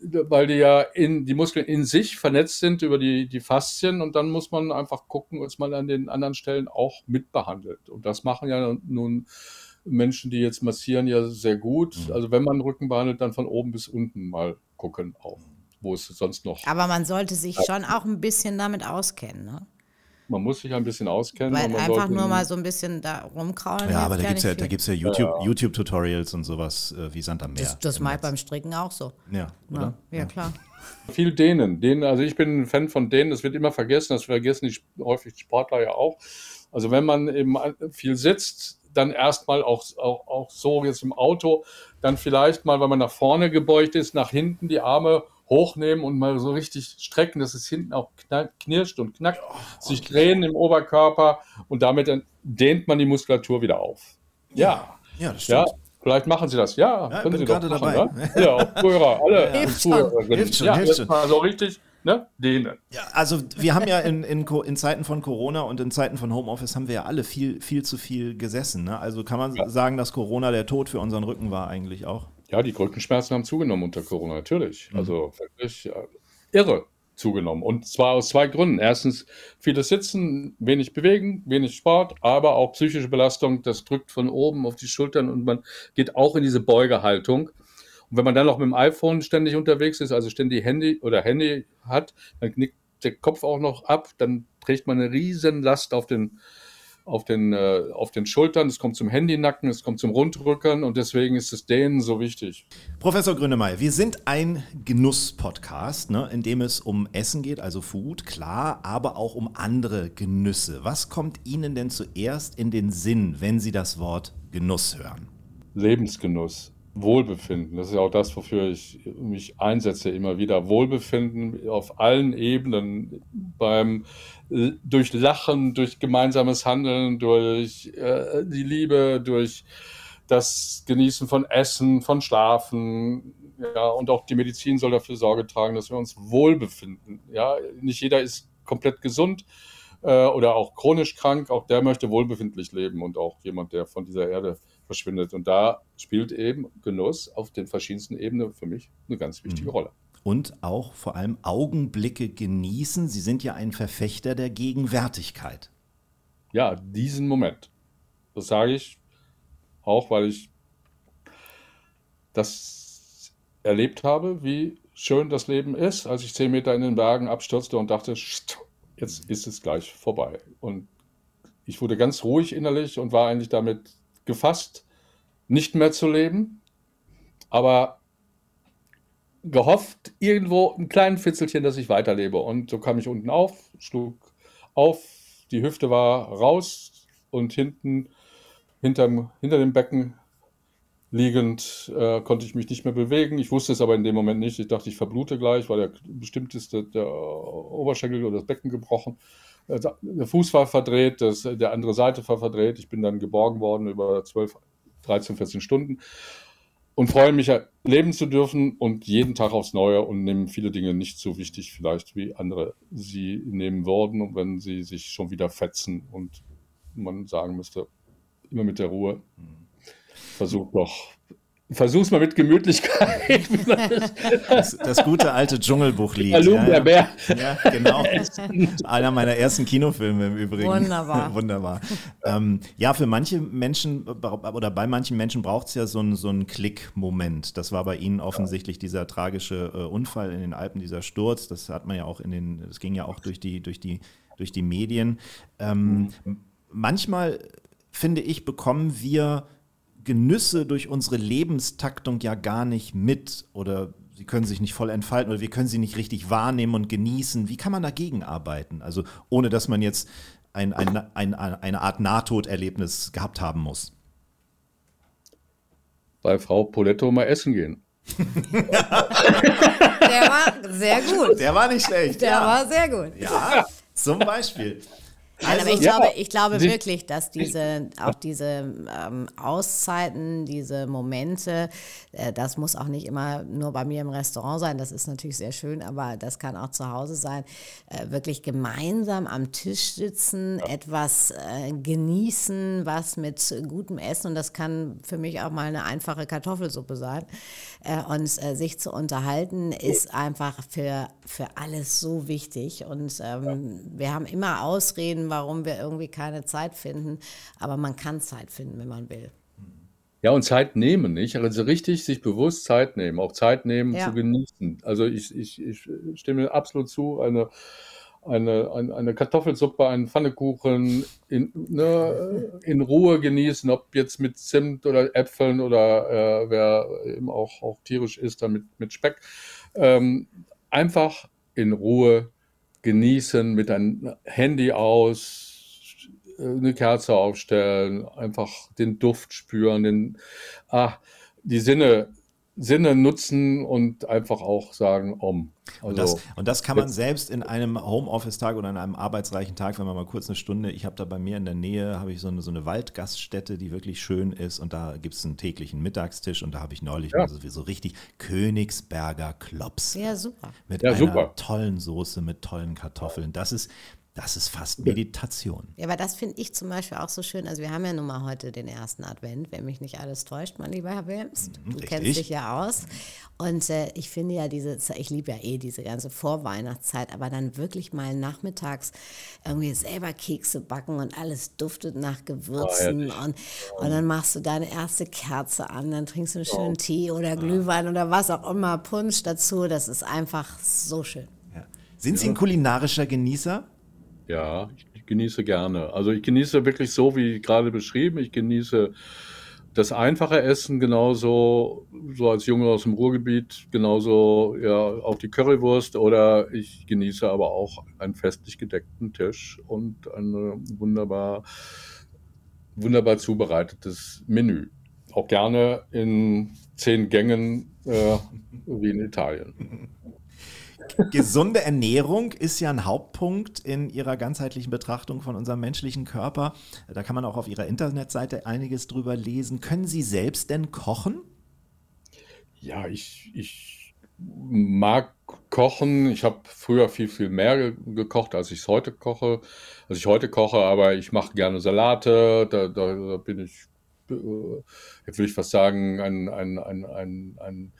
weil die ja in, die Muskeln in sich vernetzt sind über die, die Faszien und dann muss man einfach gucken, dass man an den anderen Stellen auch mitbehandelt. Und das machen ja nun Menschen, die jetzt massieren, ja sehr gut. Also wenn man Rücken behandelt, dann von oben bis unten mal gucken, auch, wo es sonst noch. Aber man sollte sich schon auch ein bisschen damit auskennen, ne? Man muss sich ein bisschen auskennen. Weil und man einfach nur mal so ein bisschen da rumkraulen. Ja, aber da gibt es ja, da gibt's ja YouTube- YouTube-Tutorials und sowas äh, wie Sand am Meer. Das, das im mache ich Netz. beim Stricken auch so. Ja, oder? Ja, ja klar. Viel Dehnen. Dehnen. Also ich bin ein Fan von Dehnen. Das wird immer vergessen. Das vergessen die, häufig die Sportler ja auch. Also wenn man eben viel sitzt, dann erstmal auch, auch, auch so jetzt im Auto, dann vielleicht mal, weil man nach vorne gebeugt ist, nach hinten die Arme hochnehmen und mal so richtig strecken, dass es hinten auch knirscht und knackt, sich drehen im Oberkörper und damit dehnt man die Muskulatur wieder auf. Ja, Ja, das ja, stimmt. vielleicht machen Sie das. Ja, Ja, können Sie doch gerade machen, dabei. Ja, ja auch Zuhörer, alle Hilft schon. Zuhörerinnen. Hilft schon, ja, hilft schon. mal so richtig, ne, dehnen. Ja, also wir haben ja in, in, in Zeiten von Corona und in Zeiten von Homeoffice haben wir ja alle viel, viel zu viel gesessen. Ne? Also kann man Ja. sagen, dass Corona der Tod für unseren Rücken war eigentlich auch. Ja, die Rückenschmerzen haben zugenommen unter Corona, natürlich. Mhm. Also wirklich äh, irre zugenommen. Und zwar aus zwei Gründen. Erstens, vieles Sitzen, wenig Bewegen, wenig Sport, aber auch psychische Belastung. Das drückt von oben auf die Schultern und man geht auch in diese Beugehaltung. Und wenn man dann noch mit dem iPhone ständig unterwegs ist, also ständig Handy oder Handy hat, dann knickt der Kopf auch noch ab, dann trägt man eine riesen Last auf den, auf den, äh, auf den Schultern. Es kommt zum Handynacken, es kommt zum Rundrücken und deswegen ist es denen so wichtig. Professor Grünemeyer, wir sind ein Genuss-Podcast, ne, in dem es um Essen geht, also Food, klar, aber auch um andere Genüsse. Was kommt Ihnen denn zuerst in den Sinn, wenn Sie das Wort Genuss hören? Lebensgenuss, Wohlbefinden. Das ist ja auch das, wofür ich mich einsetze immer wieder. Wohlbefinden auf allen Ebenen, beim äh, durch Lachen, durch gemeinsames Handeln, durch äh, die Liebe, durch das Genießen von Essen, von Schlafen, ja, und auch die Medizin soll dafür Sorge tragen, dass wir uns wohlbefinden. Ja, nicht jeder ist komplett gesund äh, oder auch chronisch krank, auch der möchte wohlbefindlich leben und auch jemand, der von dieser Erde verschwindet. Und da spielt eben Genuss auf den verschiedensten Ebenen für mich eine ganz wichtige mhm. Rolle. Und auch vor allem Augenblicke genießen. Sie sind ja ein Verfechter der Gegenwärtigkeit. Ja, diesen Moment. Das sage ich auch, weil ich das erlebt habe, wie schön das Leben ist, als ich zehn Meter in den Bergen abstürzte und dachte, jetzt ist es gleich vorbei. Und ich wurde ganz ruhig innerlich und war eigentlich damit gefasst, nicht mehr zu leben, aber gehofft, irgendwo ein kleines Fitzelchen, dass ich weiterlebe. Und so kam ich unten auf, schlug auf, die Hüfte war raus und hinten, hinterm, hinter dem Becken liegend, äh, konnte ich mich nicht mehr bewegen. Ich wusste es aber in dem Moment nicht. Ich dachte, ich verblute gleich, weil der bestimmt ist der, der Oberschenkel oder das Becken gebrochen. Äh, der Fuß war verdreht, das, der andere Seite war verdreht. Ich bin dann geborgen worden über 12, 13, 14 Stunden und freue mich, leben zu dürfen und jeden Tag aufs Neue und nehme viele Dinge nicht so wichtig vielleicht, wie andere sie nehmen würden und wenn sie sich schon wieder fetzen und man sagen müsste, immer mit der Ruhe. Versuch doch Versuch's mal mit Gemütlichkeit. Das, das gute alte Dschungelbuchlied. Hallo, ja, der Bär. Ja, genau. Einer meiner ersten Kinofilme im Übrigen. Wunderbar. Wunderbar. Ähm, ja, für manche Menschen oder bei manchen Menschen braucht es ja so einen so Klick-Moment. Das war bei Ihnen offensichtlich dieser tragische äh, Unfall in den Alpen, dieser Sturz. Das hat man ja auch in den, das ging ja auch durch die, durch die, durch die Medien. Ähm, mhm. Manchmal, finde ich, bekommen wir Genüsse durch unsere Lebenstaktung ja gar nicht mit oder sie können sich nicht voll entfalten oder wir können sie nicht richtig wahrnehmen und genießen. Wie kann man dagegen arbeiten? Also ohne dass man jetzt ein, ein, ein, eine Art Nahtoderlebnis gehabt haben muss. Bei Frau Poletto mal essen gehen. Der war sehr gut. Der war nicht schlecht. Der ja. war sehr gut. Ja, zum Beispiel. Nein, aber ich also, ja, glaube, ich glaube wirklich, dass diese, auch diese ähm, Auszeiten, diese Momente, äh, das muss auch nicht immer nur bei mir im Restaurant sein, das ist natürlich sehr schön, aber das kann auch zu Hause sein, äh, wirklich gemeinsam am Tisch sitzen, ja. etwas äh, genießen, was mit gutem Essen und das kann für mich auch mal eine einfache Kartoffelsuppe sein äh, und äh, sich zu unterhalten ist einfach für, für alles so wichtig und ähm, ja. wir haben immer Ausreden, warum wir irgendwie keine Zeit finden. Aber man kann Zeit finden, wenn man will. Ja, und Zeit nehmen, nicht? Also richtig sich bewusst Zeit nehmen, auch Zeit nehmen ja. zu genießen. Also ich, ich, ich stimme absolut zu, eine, eine, eine, eine Kartoffelsuppe, einen Pfannekuchen in, ne, in Ruhe genießen, ob jetzt mit Zimt oder Äpfeln oder äh, wer eben auch, auch tierisch isst, dann mit, mit Speck. Ähm, einfach in Ruhe genießen, mit einem Handy aus, eine Kerze aufstellen, einfach den Duft spüren, den, ah, die Sinne Sinne nutzen und einfach auch sagen, um. Also, und, das, und das kann man selbst in einem Homeoffice-Tag oder in einem arbeitsreichen Tag, wenn man mal kurz eine Stunde, ich habe da bei mir in der Nähe, habe ich so eine, so eine Waldgaststätte, die wirklich schön ist und da gibt es einen täglichen Mittagstisch und da habe ich neulich ja. so, so richtig Königsberger Klops. Ja, super. Mit ja, einer super. tollen Soße, mit tollen Kartoffeln. Das ist, das ist fast Meditation. Ja, aber das finde ich zum Beispiel auch so schön. Also wir haben ja nun mal heute den ersten Advent, wenn mich nicht alles täuscht, mein lieber Herr Wilms. Mhm, du Richtig. kennst dich ja aus. Und äh, ich finde ja diese, ich liebe ja eh diese ganze Vorweihnachtszeit, aber dann wirklich mal nachmittags irgendwie selber Kekse backen und alles duftet nach Gewürzen oh, und, und dann machst du deine erste Kerze an, dann trinkst du einen schönen oh. Tee oder Glühwein oder was auch immer, Punsch dazu. Das ist einfach so schön. Ja. Sind Sie ein kulinarischer Genießer? Ja, ich genieße gerne. Also ich genieße wirklich so, wie gerade beschrieben. Ich genieße das einfache Essen genauso, so als Junge aus dem Ruhrgebiet, genauso ja auch die Currywurst oder ich genieße aber auch einen festlich gedeckten Tisch und ein wunderbar, wunderbar zubereitetes Menü. Auch gerne in zehn Gängen, äh, wie in Italien. Gesunde Ernährung ist ja ein Hauptpunkt in Ihrer ganzheitlichen Betrachtung von unserem menschlichen Körper. Da kann man auch auf Ihrer Internetseite einiges drüber lesen. Können Sie selbst denn kochen? Ja, ich, ich mag kochen. Ich habe früher viel, viel mehr gekocht, als ich es heute koche. Als ich heute koche, aber ich mache gerne Salate. Da, da, da bin ich, äh, würde ich fast sagen, ein, ein, ein, ein, ein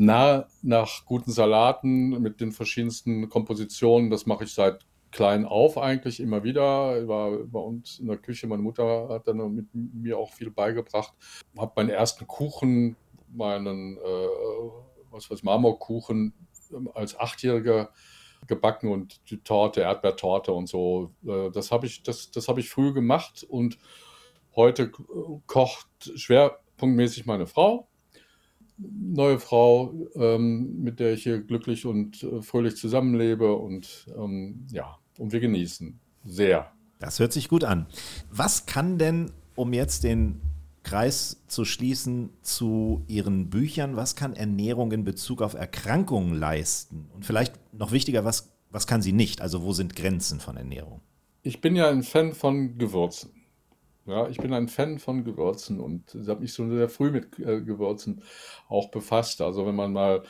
nah nach guten Salaten mit den verschiedensten Kompositionen. Das mache ich seit klein auf eigentlich immer wieder. War bei uns in der Küche. Meine Mutter hat dann mit mir auch viel beigebracht. Habe meinen ersten Kuchen, meinen äh, was weiß Marmorkuchen als Achtjähriger gebacken und die Torte, Erdbeertorte und so. Äh, das habe ich, das, das habe ich früh gemacht und heute kocht schwerpunktmäßig meine Frau neue Frau, ähm, mit der ich hier glücklich und äh, fröhlich zusammenlebe und ähm, ja, und wir genießen sehr. Das hört sich gut an. Was kann denn, um jetzt den Kreis zu schließen zu Ihren Büchern, was kann Ernährung in Bezug auf Erkrankungen leisten? Und vielleicht noch wichtiger, was, was kann sie nicht? Also wo sind Grenzen von Ernährung? Ich bin ja ein Fan von Gewürzen. Ja, ich bin ein Fan von Gewürzen und habe mich so sehr früh mit äh, Gewürzen auch befasst. Also wenn man mal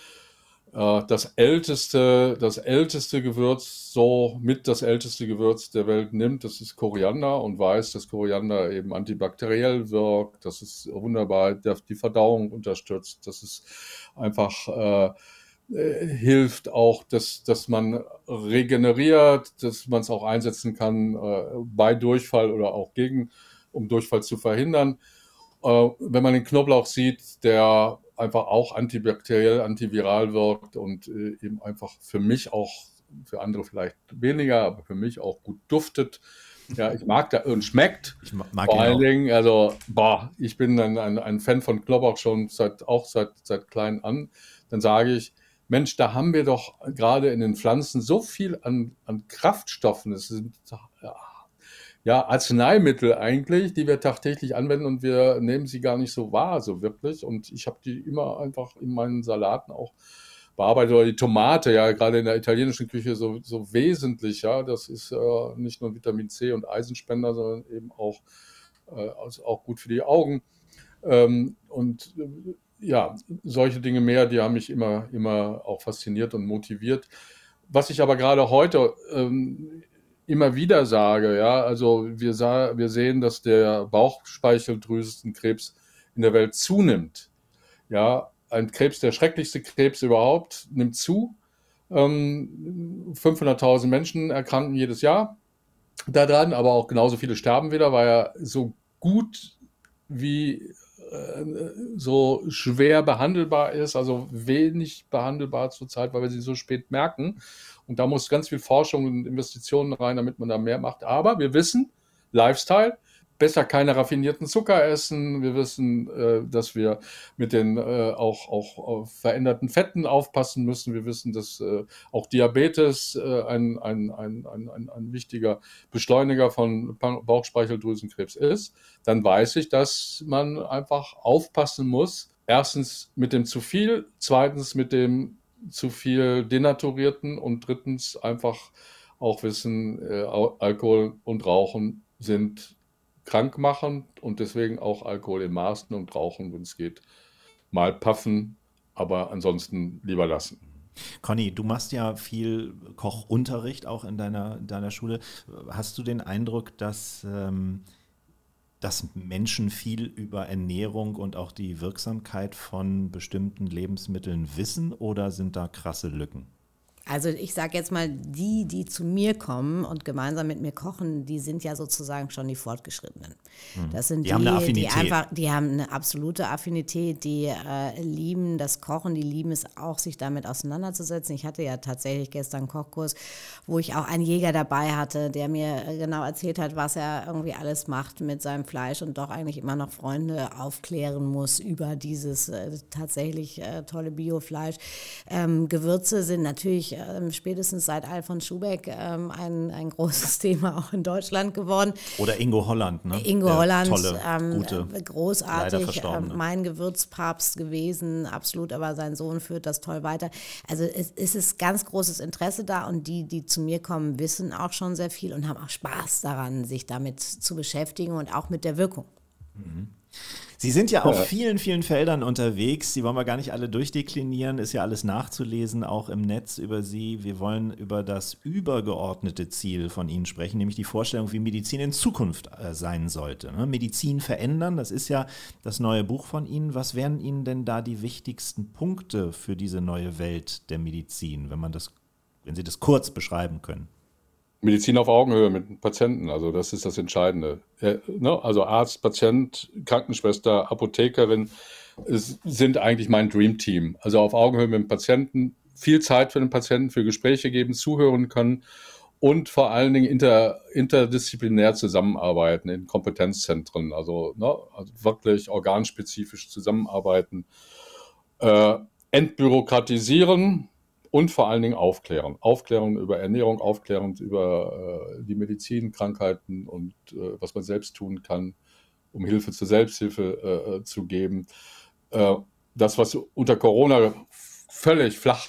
äh, das älteste, das älteste Gewürz, so mit das älteste Gewürz der Welt nimmt, das ist Koriander und weiß, dass Koriander eben antibakteriell wirkt, dass es wunderbar die Verdauung unterstützt, dass es einfach äh, hilft auch, dass, dass man regeneriert, dass man es auch einsetzen kann äh, bei Durchfall oder auch gegen um Durchfall zu verhindern. Äh, wenn man den Knoblauch sieht, der einfach auch antibakteriell, antiviral wirkt und äh, eben einfach für mich auch, für andere vielleicht weniger, aber für mich auch gut duftet. Ja, ich mag da und schmeckt. Ich mag Vor allen auch. Dingen, also, boah, ich bin ein, ein, ein Fan von Knoblauch schon seit, auch seit, seit klein an. Dann sage ich, Mensch, da haben wir doch gerade in den Pflanzen so viel an, an Kraftstoffen. Es sind ja, Arzneimittel eigentlich, die wir tagtäglich anwenden und wir nehmen sie gar nicht so wahr, so wirklich. Und ich habe die immer einfach in meinen Salaten auch bearbeitet. Oder die Tomate, ja, gerade in der italienischen Küche so, so wesentlich, ja. Das ist äh, nicht nur Vitamin C und Eisenspender, sondern eben auch, äh, also auch gut für die Augen. Ähm, und äh, ja, solche Dinge mehr, die haben mich immer, immer auch fasziniert und motiviert. Was ich aber gerade heute ähm, immer wieder sage, ja, also wir, sah, wir sehen, dass der Bauchspeicheldrüsenkrebs in der Welt zunimmt. Ja, ein Krebs, der schrecklichste Krebs überhaupt, nimmt zu. Ähm, 500.000 Menschen erkranken jedes Jahr daran, aber auch genauso viele sterben wieder, weil er so gut wie äh, so schwer behandelbar ist, also wenig behandelbar zurzeit, weil wir sie so spät merken. Und da muss ganz viel Forschung und Investitionen rein, damit man da mehr macht. Aber wir wissen, Lifestyle, besser keine raffinierten Zucker essen. Wir wissen, äh, dass wir mit den äh, auch, auch veränderten Fetten aufpassen müssen. Wir wissen, dass äh, auch Diabetes äh, ein, ein, ein, ein, ein wichtiger Beschleuniger von Bauchspeicheldrüsenkrebs ist. Dann weiß ich, dass man einfach aufpassen muss. Erstens mit dem zu viel, zweitens mit dem zu viel denaturierten und drittens einfach auch wissen, äh, Alkohol und Rauchen sind krankmachend und deswegen auch Alkohol in Maßen und Rauchen, wenn es geht, mal paffen, aber ansonsten lieber lassen. Conny, du machst ja viel Kochunterricht auch in deiner, deiner Schule. Hast du den Eindruck, dass ähm, dass Menschen viel über Ernährung und auch die Wirksamkeit von bestimmten Lebensmitteln wissen oder sind da krasse Lücken? Also ich sage jetzt mal, die, die zu mir kommen und gemeinsam mit mir kochen, die sind ja sozusagen schon die Fortgeschrittenen. Mhm. Das sind die, die, haben eine die einfach, die haben eine absolute Affinität, die äh, lieben das Kochen, die lieben es auch, sich damit auseinanderzusetzen. Ich hatte ja tatsächlich gestern einen Kochkurs, wo ich auch einen Jäger dabei hatte, der mir äh, genau erzählt hat, was er irgendwie alles macht mit seinem Fleisch und doch eigentlich immer noch Freunde aufklären muss über dieses äh, tatsächlich äh, tolle Biofleisch. Ähm, Gewürze sind natürlich ähm, spätestens seit Alfons Schubeck ähm, ein, ein großes Thema auch in Deutschland geworden. Oder Ingo Holland, ne? Ingo Der Holland, tolle, ähm, gute, äh, großartig, ähm, mein Gewürzpapst gewesen, absolut, aber sein Sohn führt das toll weiter. Also es, es ist ganz großes Interesse da und die, die zu mir kommen, wissen auch schon sehr viel und haben auch Spaß daran, sich damit zu beschäftigen und auch mit der Wirkung. Sie sind ja auf vielen, vielen Feldern unterwegs. Die wollen wir gar nicht alle durchdeklinieren. Ist ja alles nachzulesen, auch im Netz über Sie. Wir wollen über das übergeordnete Ziel von Ihnen sprechen, nämlich die Vorstellung, wie Medizin in Zukunft äh, sein sollte. Ne? Medizin verändern, das ist ja das neue Buch von Ihnen. Was wären Ihnen denn da die wichtigsten Punkte für diese neue Welt der Medizin, wenn man das, wenn Sie das kurz beschreiben können? Medizin auf Augenhöhe mit Patienten, also das ist das Entscheidende. Ne? Also Arzt, Patient, Krankenschwester, Apothekerin sind eigentlich mein Dreamteam. Also auf Augenhöhe mit dem Patienten, viel Zeit für den Patienten, für Gespräche geben, zuhören können und vor allen Dingen inter, interdisziplinär zusammenarbeiten in Kompetenzzentren, also, ne? also wirklich organspezifisch zusammenarbeiten, äh, entbürokratisieren, und vor allen Dingen aufklären. Aufklärung über Ernährung, Aufklärung über äh, die Medizin, Krankheiten und äh, was man selbst tun kann, um Hilfe zur Selbsthilfe äh, zu geben. Äh, das, was unter Corona völlig flach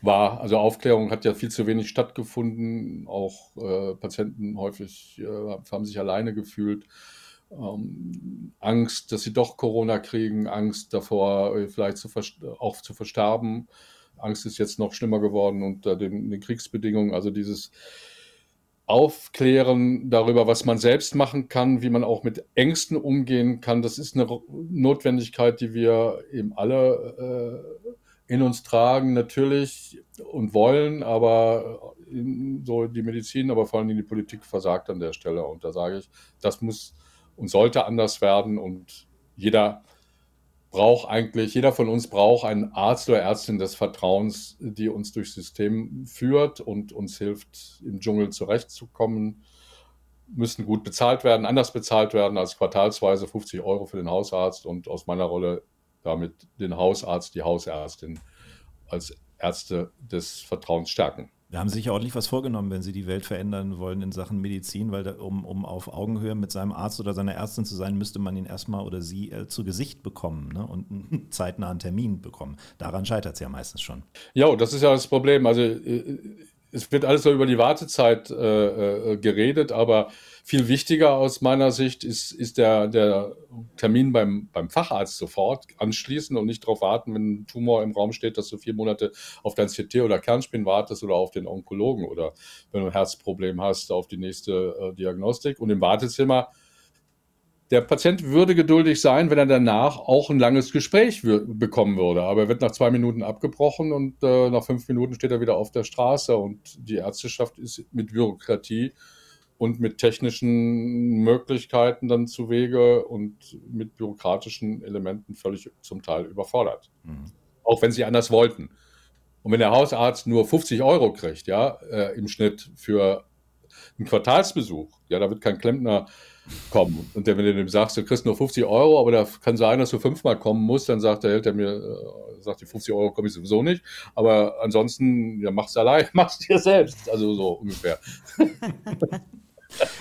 war, also Aufklärung hat ja viel zu wenig stattgefunden. Auch äh, Patienten häufig äh, haben sich alleine gefühlt. Ähm, Angst, dass sie doch Corona kriegen, Angst davor, vielleicht zu auch zu versterben. Angst ist jetzt noch schlimmer geworden unter den, den Kriegsbedingungen. Also dieses Aufklären darüber, was man selbst machen kann, wie man auch mit Ängsten umgehen kann, das ist eine Notwendigkeit, die wir eben alle äh, in uns tragen, natürlich und wollen, aber so die Medizin, aber vor allem die Politik versagt an der Stelle. Und da sage ich, das muss und sollte anders werden und jeder braucht eigentlich, jeder von uns braucht einen Arzt oder Ärztin des Vertrauens, die uns durchs System führt und uns hilft, im Dschungel zurechtzukommen. Müssen gut bezahlt werden, anders bezahlt werden als quartalsweise 50 Euro für den Hausarzt und aus meiner Rolle damit den Hausarzt, die Hausärztin als Ärzte des Vertrauens stärken. Da haben Sie sich ordentlich was vorgenommen, wenn Sie die Welt verändern wollen in Sachen Medizin, weil da, um, um auf Augenhöhe mit seinem Arzt oder seiner Ärztin zu sein, müsste man ihn erstmal oder sie äh, zu Gesicht bekommen ne? und einen zeitnahen Termin bekommen. Daran scheitert es ja meistens schon. Ja, das ist ja das Problem. Also äh, es wird alles so über die Wartezeit äh, äh, geredet, aber viel wichtiger aus meiner Sicht ist, ist der, der Termin beim, beim Facharzt sofort anschließen und nicht darauf warten, wenn ein Tumor im Raum steht, dass du vier Monate auf dein CT oder Kernspin wartest oder auf den Onkologen oder wenn du ein Herzproblem hast, auf die nächste äh, Diagnostik. Und im Wartezimmer der Patient würde geduldig sein, wenn er danach auch ein langes Gespräch bekommen würde. Aber er wird nach zwei Minuten abgebrochen und äh, nach fünf Minuten steht er wieder auf der Straße. Und die Ärzteschaft ist mit Bürokratie und mit technischen Möglichkeiten dann zu Wege und mit bürokratischen Elementen völlig zum Teil überfordert. Mhm. Auch wenn sie anders wollten. Und wenn der Hausarzt nur 50 Euro kriegt, ja, äh, im Schnitt für einen Quartalsbesuch, ja, da wird kein Klempner kommen. Und wenn du dem sagst, du kriegst nur 50 Euro, aber da kann sein, dass du fünfmal kommen musst, dann sagt der, hält er mir, äh, sagt die 50 Euro komme ich sowieso nicht. Aber ansonsten, ja, mach's allein, mach's dir selbst. Also so ungefähr.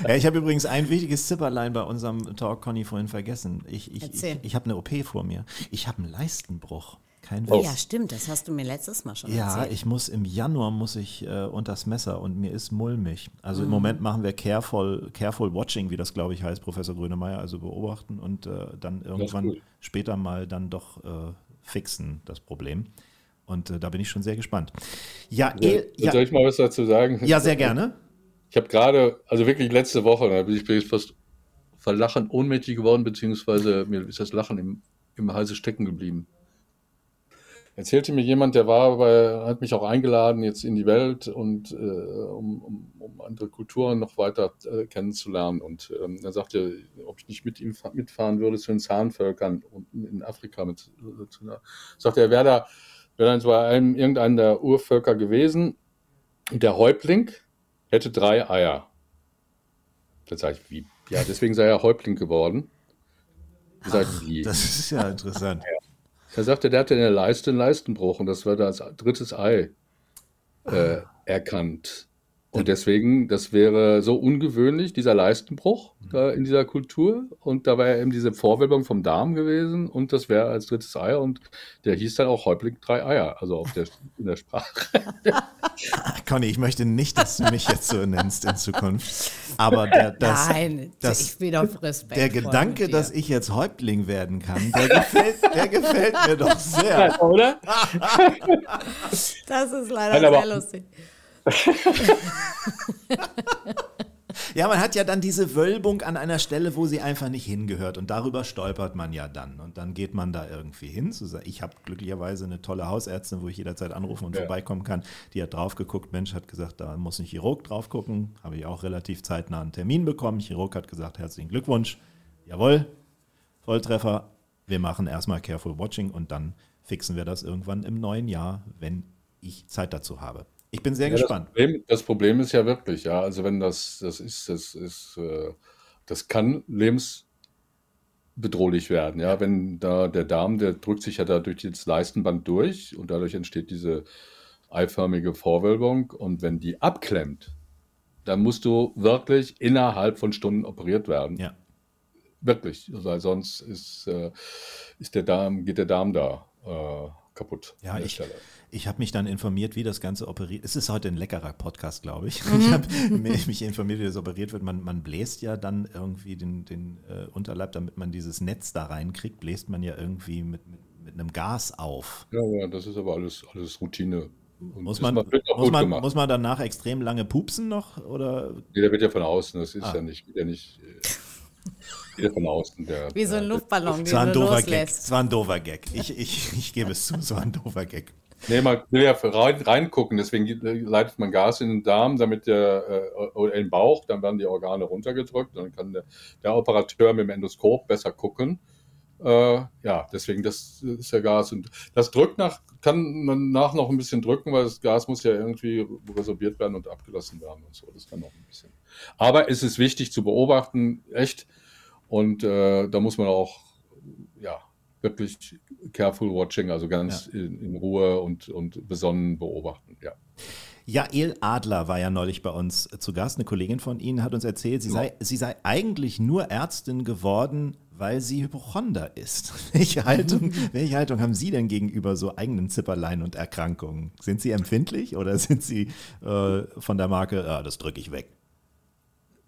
Ja, ich habe übrigens ein wichtiges Zipperlein bei unserem Talk, Conny, vorhin vergessen. Ich, ich, ich, ich habe eine OP vor mir. Ich habe einen Leistenbruch. Kein oh. Ja, stimmt, das hast du mir letztes Mal schon ja, erzählt. Ja, ich muss im Januar muss ich äh, unters Messer und mir ist mulmig. Also mhm. im Moment machen wir careful, careful watching, wie das glaube ich heißt, Professor Grönemeyer, also beobachten und äh, dann irgendwann später mal dann doch äh, fixen, das Problem. Und äh, da bin ich schon sehr gespannt. Ja, ja, eh, ja, soll ich mal was dazu sagen? Ja, sehr gerne. Ich habe gerade, also wirklich letzte Woche, da bin ich, fast vor Lachen ohnmächtig geworden, beziehungsweise mir ist das Lachen im, im Halse stecken geblieben erzählte mir jemand, der war bei, hat mich auch eingeladen jetzt in die Welt und äh, um, um, um, andere Kulturen noch weiter äh, kennenzulernen. Und ähm, er sagte, ob ich nicht mit ihm mitfahren würde zu den Zahnvölkern unten in Afrika. Mit, äh, zu einer, sagte er, wäre da wäre dann bei einem irgendeiner der Urvölker gewesen und der Häuptling hätte drei Eier. Da sage ich, wie? Ja, deswegen sei er Häuptling geworden. Ach, ich, das ist ja interessant. Er sagte, der hatte in der Leiste einen Leistenbruch und das war das drittes Ei. äh, erkannt. Und deswegen, das wäre so ungewöhnlich, dieser Leistenbruch da in dieser Kultur. Und da war ja eben diese Vorwölbung vom Darm gewesen und das wäre als drittes Ei und der hieß dann auch Häuptling drei Eier, also auf der, in der Sprache. Conny, ich möchte nicht, dass du mich jetzt so nennst in Zukunft. Aber der, das, Nein, das, ich bin auf Respekt. der Gedanke, dass ich jetzt Häuptling werden kann, der gefällt, der gefällt mir doch sehr. Oder? Das ist leider Nein, sehr lustig. Ja, man hat ja dann diese Wölbung an einer Stelle, wo sie einfach nicht hingehört. Und darüber stolpert man ja dann. Und dann geht man da irgendwie hin. Ich habe glücklicherweise eine tolle Hausärztin, wo ich jederzeit anrufen und Ja. vorbeikommen kann. Die hat drauf geguckt. Mensch hat gesagt, da muss ein Chirurg drauf gucken. Habe ich auch relativ zeitnah einen Termin bekommen. Chirurg hat gesagt, herzlichen Glückwunsch. Jawohl, Volltreffer. Wir machen erstmal Careful Watching und dann fixen wir das irgendwann im neuen Jahr, wenn ich Zeit dazu habe. Ich bin sehr Ja, das, gespannt. Problem, das Problem ist ja wirklich, ja, also wenn das, das ist, das ist, äh, das kann lebensbedrohlich werden, ja, wenn da der Darm, der drückt sich ja da durch das Leistenband durch und dadurch entsteht diese eiförmige Vorwölbung und wenn die abklemmt, dann musst du wirklich innerhalb von Stunden operiert werden. Ja. Wirklich, weil sonst ist, äh, ist der Darm, geht der Darm da äh, kaputt. Ja, ich, ich habe mich dann informiert, wie das Ganze operiert. Es ist heute ein leckerer Podcast, glaube ich. Mhm. Ich habe mich informiert, wie das operiert wird. Man, man bläst ja dann irgendwie den, den äh, Unterleib, damit man dieses Netz da reinkriegt, bläst man ja irgendwie mit, mit, mit einem Gas auf. Ja, ja, das ist aber alles, alles Routine. Und Muss man, muss, man, muss man danach extrem lange pupsen noch? Oder? Nee, der wird ja von außen, das ist Ah. ja nicht, ja nicht, äh, wieder von außen. Der, Wie so ein der- Luftballon, den Es war ein du loslässt. Es war ein doofer Gag. Ich, ich, ich gebe es zu, es war ein doofer Gag. Nee, man will ja rein, reingucken, deswegen leitet man Gas in den Darm, damit der, äh, oder in den Bauch, dann werden die Organe runtergedrückt, dann kann der, der Operateur mit dem Endoskop besser gucken. Äh, ja, deswegen, das ist ja Gas. Und das drückt nach, kann man nach noch ein bisschen drücken, weil das Gas muss ja irgendwie resorbiert werden und abgelassen werden und so. Das kann noch ein bisschen. Aber es ist wichtig zu beobachten, echt. Und äh, da muss man auch, ja, wirklich careful watching, also ganz in, in Ruhe und, und besonnen beobachten, ja. Jael Adler war ja neulich bei uns zu Gast. Eine Kollegin von Ihnen hat uns erzählt, sie sei, sie sei eigentlich nur Ärztin geworden, weil sie Hypochonder ist. Welche Haltung, welche Haltung haben Sie denn gegenüber so eigenen Zipperlein und Erkrankungen? Sind Sie empfindlich oder sind Sie äh, von der Marke, ah, das drücke ich weg?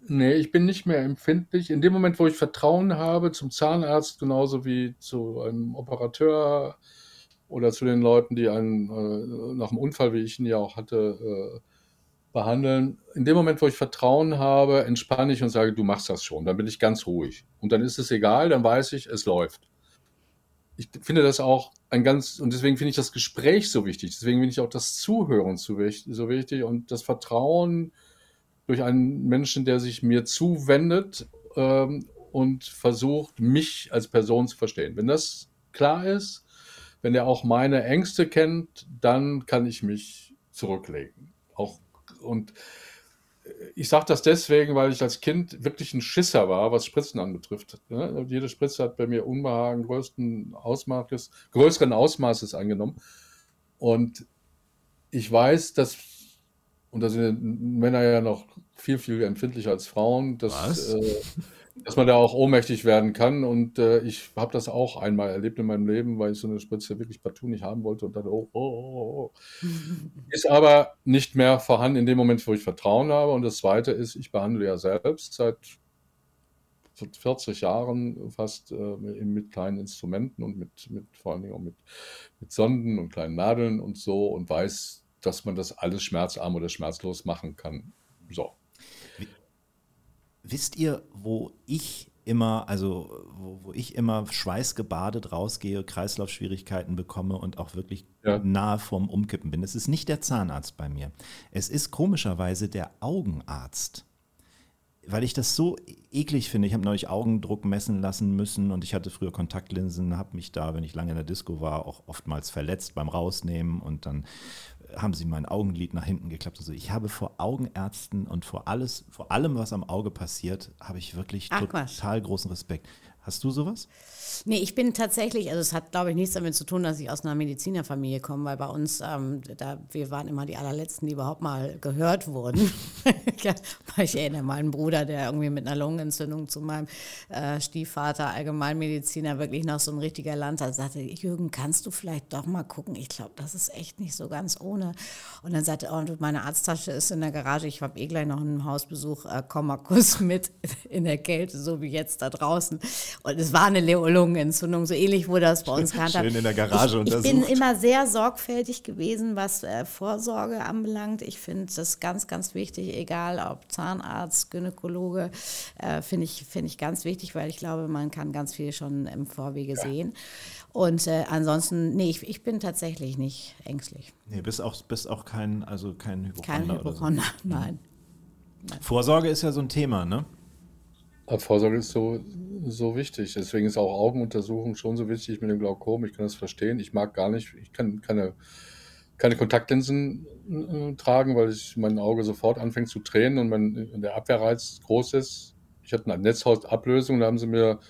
Nee, ich bin nicht mehr empfindlich. In dem Moment, wo ich Vertrauen habe zum Zahnarzt, genauso wie zu einem Operateur oder zu den Leuten, die einen äh, nach dem Unfall, wie ich ihn ja auch hatte, äh, behandeln. In dem Moment, wo ich Vertrauen habe, entspanne ich und sage, du machst das schon. Dann bin ich ganz ruhig. Und dann ist es egal, dann weiß ich, es läuft. Ich finde das auch ein ganz, und deswegen finde ich das Gespräch so wichtig. Deswegen finde ich auch das Zuhören so wichtig, so wichtig und das Vertrauen durch einen Menschen, der sich mir zuwendet ähm, und versucht, mich als Person zu verstehen. Wenn das klar ist, wenn er auch meine Ängste kennt, dann kann ich mich zurücklegen. Auch, und ich sage das deswegen, weil ich als Kind wirklich ein Schisser war, was Spritzen anbetrifft. Ne? Jede Spritze hat bei mir Unbehagen größten Ausmaßes, größeren Ausmaßes angenommen. Und ich weiß, dass, und da sind Männer ja noch viel, viel empfindlicher als Frauen, dass, äh, dass man da auch ohnmächtig werden kann. Und äh, ich habe das auch einmal erlebt in meinem Leben, weil ich so eine Spritze wirklich partout nicht haben wollte und dann, oh, oh, oh, oh. Ist aber nicht mehr vorhanden in dem Moment, wo ich Vertrauen habe. Und das Zweite ist, ich behandle ja selbst seit 40 Jahren fast äh, mit kleinen Instrumenten und mit, mit vor allen Dingen auch mit, mit Sonden und kleinen Nadeln und so und weiß, dass man das alles schmerzarm oder schmerzlos machen kann. So. Wisst ihr, wo ich immer, also wo, wo ich immer schweißgebadet rausgehe, Kreislaufschwierigkeiten bekomme und auch wirklich Ja. nahe vorm Umkippen bin? Es ist nicht der Zahnarzt bei mir. Es ist komischerweise der Augenarzt. Weil ich das so eklig finde. Ich habe neulich Augendruck messen lassen müssen und ich hatte früher Kontaktlinsen, habe mich da, wenn ich lange in der Disco war, auch oftmals verletzt beim Rausnehmen und dann haben sie mein Augenlid nach hinten geklappt. Also ich habe vor Augenärzten und vor alles, vor allem, was am Auge passiert, habe ich wirklich Ach, was. total großen Respekt. Hast du sowas? Nee, ich bin tatsächlich, also es hat, glaube ich, nichts damit zu tun, dass ich aus einer Medizinerfamilie komme, weil bei uns, ähm, da, wir waren immer die allerletzten, die überhaupt mal gehört wurden. ich erinnere meinen Bruder, der irgendwie mit einer Lungenentzündung zu meinem äh, Stiefvater, Allgemeinmediziner, wirklich noch so ein richtiger Landtag, sagte, Jürgen, kannst du vielleicht doch mal gucken? Ich glaube, das ist echt nicht so ganz ohne. Und dann sagte, oh, meine Arzttasche ist in der Garage, ich habe eh gleich noch einen Hausbesuch, äh, komm mal kurz mit in der Kälte, so wie jetzt da draußen. Und es war eine Lungenentzündung. So ähnlich wurde das bei uns gehandhabt. Schön in der Garage ich, ich bin immer sehr sorgfältig gewesen, was äh, Vorsorge anbelangt. Ich finde das ganz, ganz wichtig, egal ob Zahnarzt, Gynäkologe, äh, finde ich, find ich ganz wichtig, weil ich glaube, man kann ganz viel schon im Vorwege ja. sehen. Und äh, ansonsten, nee, ich, ich bin tatsächlich nicht ängstlich. Nee, bist auch, bist auch kein, also kein Hypochonder. Kein Hypochonder, so. nein. nein. Vorsorge ist ja so ein Thema, ne? Vorsorge ist so, so wichtig. Deswegen ist auch Augenuntersuchung schon so wichtig mit dem Glaukom. Ich kann das verstehen. Ich mag gar nicht, ich kann keine, keine Kontaktlinsen äh, tragen, weil ich mein Auge sofort anfängt zu tränen und mein, der Abwehrreiz groß ist. Ich hatte eine Netzhautablösung, da haben sie mir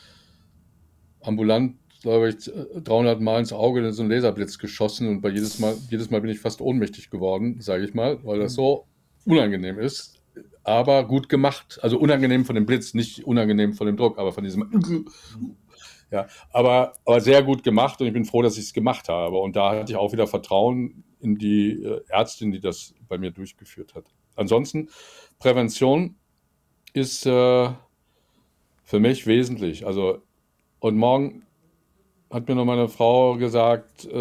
ambulant, glaube ich, 300 Mal ins Auge in so einen Laserblitz geschossen und bei jedes Mal, jedes Mal bin ich fast ohnmächtig geworden, sage ich mal, weil das so unangenehm ist aber gut gemacht. Also unangenehm von dem Blitz, nicht unangenehm von dem Druck, aber von diesem. Ja, aber, aber sehr gut gemacht und ich bin froh, dass ich es gemacht habe. Und da hatte ich auch wieder Vertrauen in die äh, Ärztin, die das bei mir durchgeführt hat. Ansonsten, Prävention ist äh, für mich wesentlich. Also, und morgen hat mir noch meine Frau gesagt, äh,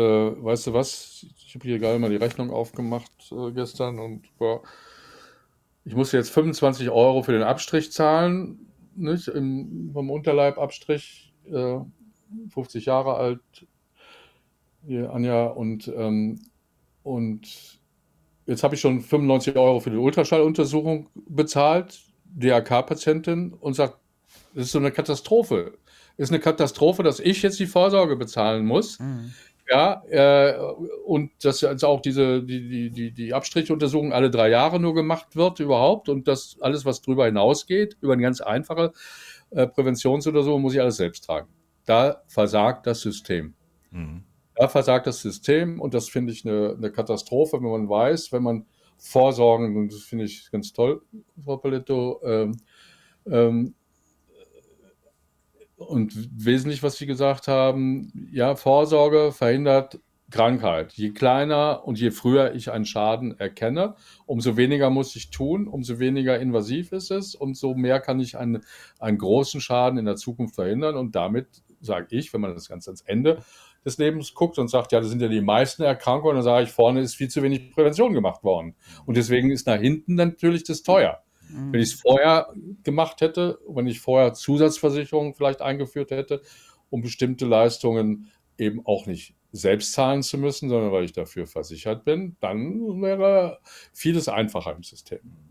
weißt du was, ich habe hier gerade mal die Rechnung aufgemacht äh, gestern und boah, ich muss jetzt 25 Euro für den Abstrich zahlen, nicht? Im, vom Unterleibabstrich, äh, 50 Jahre alt, hier Anja, und, ähm, und jetzt habe ich schon 95 Euro für die Ultraschalluntersuchung bezahlt, DRK-Patientin, und sagt, das ist so eine Katastrophe. Ist eine Katastrophe, dass ich jetzt die Vorsorge bezahlen muss. Mhm. Ja, äh, und dass jetzt auch diese, die, die, die, die Abstrichuntersuchung alle drei Jahre nur gemacht wird überhaupt und dass alles, was drüber hinausgeht, über eine ganz einfache äh, Präventionsuntersuchung, muss ich alles selbst tragen. Da versagt das System. Mhm. Da versagt das System und das finde ich eine, eine Katastrophe, wenn man weiß, wenn man Vorsorgen, und das finde ich ganz toll, Frau Paletto, ähm, ähm, und wesentlich, was Sie gesagt haben, ja, Vorsorge verhindert Krankheit. Je kleiner und je früher ich einen Schaden erkenne, umso weniger muss ich tun, umso weniger invasiv ist es, umso mehr kann ich einen, einen großen Schaden in der Zukunft verhindern. Und damit sage ich, wenn man das Ganze ans Ende des Lebens guckt und sagt, ja, das sind ja die meisten Erkrankungen, dann sage ich, vorne ist viel zu wenig Prävention gemacht worden. Und deswegen ist nach hinten natürlich das teuer. Mhm. Wenn ich es vorher gemacht hätte, wenn ich vorher Zusatzversicherungen vielleicht eingeführt hätte, um bestimmte Leistungen eben auch nicht selbst zahlen zu müssen, sondern weil ich dafür versichert bin, dann wäre vieles einfacher im System.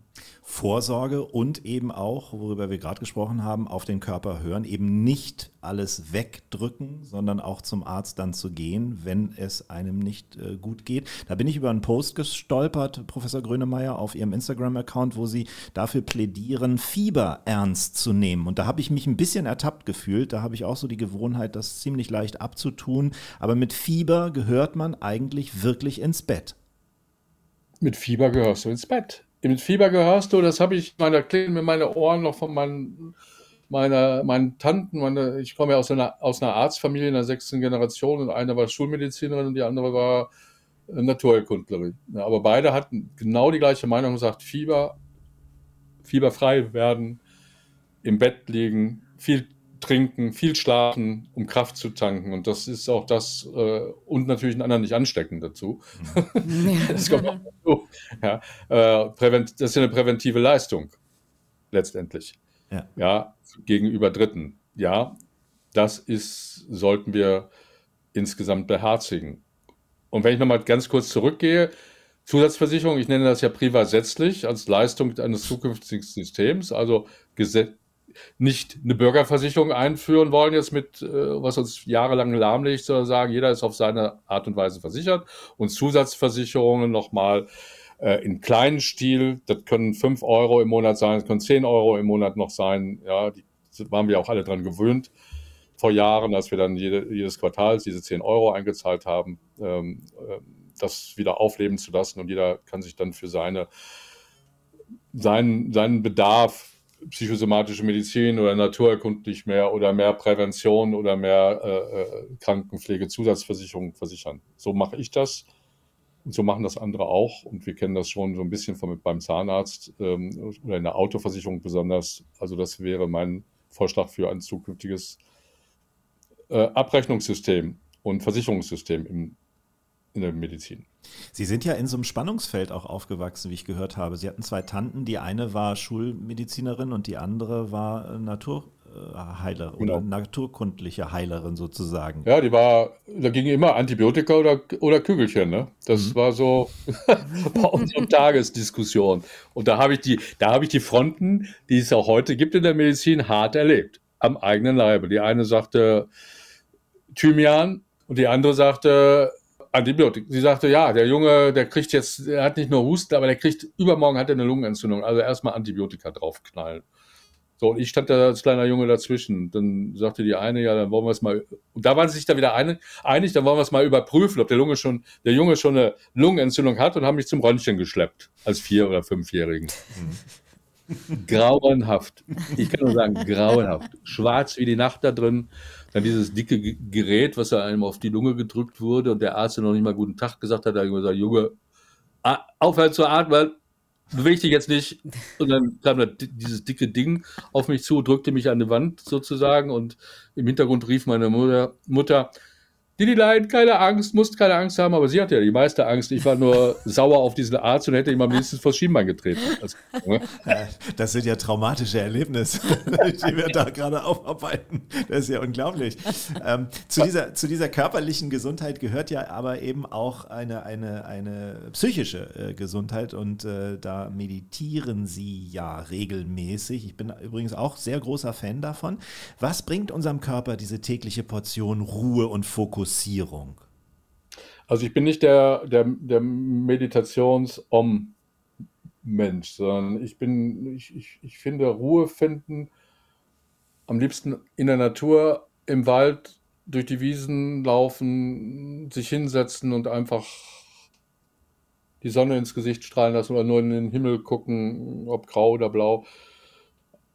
Vorsorge und eben auch, worüber wir gerade gesprochen haben, auf den Körper hören, eben nicht alles wegdrücken, sondern auch zum Arzt dann zu gehen, wenn es einem nicht äh, gut geht. Da bin ich über einen Post gestolpert, Professor Grönemeyer, auf Ihrem Instagram-Account, wo Sie dafür plädieren, Fieber ernst zu nehmen. Und da habe ich mich ein bisschen ertappt gefühlt. Da habe ich auch so die Gewohnheit, das ziemlich leicht abzutun. Aber mit Fieber gehört man eigentlich wirklich ins Bett. Mit Fieber gehörst du ins Bett mit Fieber gehörst du, das habe ich, da klingen mir meine Ohren noch von meinen, meiner, meinen Tanten. Meine, ich komme ja aus einer, aus einer Arztfamilie in der sechsten Generation und eine war Schulmedizinerin und die andere war Naturheilkundlerin. Ja, aber beide hatten genau die gleiche Meinung und gesagt, Fieber, fieberfrei werden, im Bett liegen, viel trinken, viel schlafen, um Kraft zu tanken. Und das ist auch das, äh, und natürlich einen anderen nicht anstecken dazu. Mhm. das kommt auch dazu. Ja, äh, das ist ja eine präventive Leistung, letztendlich. Ja. ja, gegenüber Dritten. Ja, das ist, sollten wir insgesamt beherzigen. Und wenn ich nochmal ganz kurz zurückgehe, Zusatzversicherung, ich nenne das ja privatsätzlich als Leistung eines zukünftigen Systems, also Gesetz, nicht eine Bürgerversicherung einführen wollen, jetzt mit, äh, was uns jahrelang lahmlegt, sondern sagen, jeder ist auf seine Art und Weise versichert und Zusatzversicherungen nochmal äh, in kleinen Stil, das können 5 Euro im Monat sein, das können 10 Euro im Monat noch sein, ja, die waren wir auch alle dran gewöhnt. vor Jahren, als wir dann jede, jedes Quartal diese 10 Euro eingezahlt haben, ähm, äh, das wieder aufleben zu lassen und jeder kann sich dann für seine, seinen, seinen Bedarf psychosomatische Medizin oder naturerkundlich mehr oder mehr Prävention oder mehr äh, äh Krankenpflege, Zusatzversicherung versichern. So mache ich das und so machen das andere auch. Und wir kennen das schon so ein bisschen von, beim Zahnarzt ähm, oder in der Autoversicherung besonders. Also das wäre mein Vorschlag für ein zukünftiges äh, Abrechnungssystem und Versicherungssystem im, in der Medizin. Sie sind ja in so einem Spannungsfeld auch aufgewachsen, wie ich gehört habe. Sie hatten zwei Tanten, die eine war Schulmedizinerin und die andere war Naturheilerin genau. oder naturkundliche Heilerin sozusagen. Ja, die war, da ging immer Antibiotika oder, oder Kügelchen, ne? Das mhm. war so bei unserer Tagesdiskussion. Und da habe ich die, da habe ich die Fronten, die es auch heute gibt in der Medizin, hart erlebt. Am eigenen Leibe. Die eine sagte Thymian und die andere sagte Antibiotik. Sie sagte, ja, der Junge, der kriegt jetzt, er hat nicht nur Husten, aber der kriegt, übermorgen hat er eine Lungenentzündung. Also erstmal Antibiotika draufknallen. So, und ich stand da als kleiner Junge dazwischen. Dann sagte die eine, ja, dann wollen wir es mal, und da waren sie sich da wieder einig, einig dann wollen wir es mal überprüfen, ob der Junge schon, der Junge schon eine Lungenentzündung hat und haben mich zum Röntgen geschleppt, als Vier- oder Fünfjährigen. grauenhaft. Ich kann nur sagen, grauenhaft. Schwarz wie die Nacht da drin. Dann dieses dicke Gerät, was da einem auf die Lunge gedrückt wurde und der Arzt noch nicht mal guten Tag gesagt hat, da hat er gesagt, Junge, aufhören zu atmen, beweg dich jetzt nicht. Und dann kam da dieses dicke Ding auf mich zu, drückte mich an die Wand sozusagen und im Hintergrund rief meine Mutter, Mutter Didilein, keine Angst, musst keine Angst haben, aber sie hatte ja die meiste Angst. Ich war nur sauer auf diesen Arzt und hätte ihm am liebsten vors Schienbein getreten. Also, ne? Das sind ja traumatische Erlebnisse, die wir da gerade aufarbeiten. Das ist ja unglaublich. Ähm, zu, dieser, zu dieser körperlichen Gesundheit gehört ja aber eben auch eine, eine, eine psychische äh, Gesundheit und äh, da meditieren Sie ja regelmäßig. Ich bin übrigens auch sehr großer Fan davon. Was bringt unserem Körper diese tägliche Portion Ruhe und Fokus? Fokussierung? Also ich bin nicht der, der, der Meditations-Om-Mensch, sondern ich bin, ich, ich, ich finde Ruhe finden am liebsten in der Natur, im Wald, durch die Wiesen laufen, sich hinsetzen und einfach die Sonne ins Gesicht strahlen lassen oder nur in den Himmel gucken, ob grau oder blau,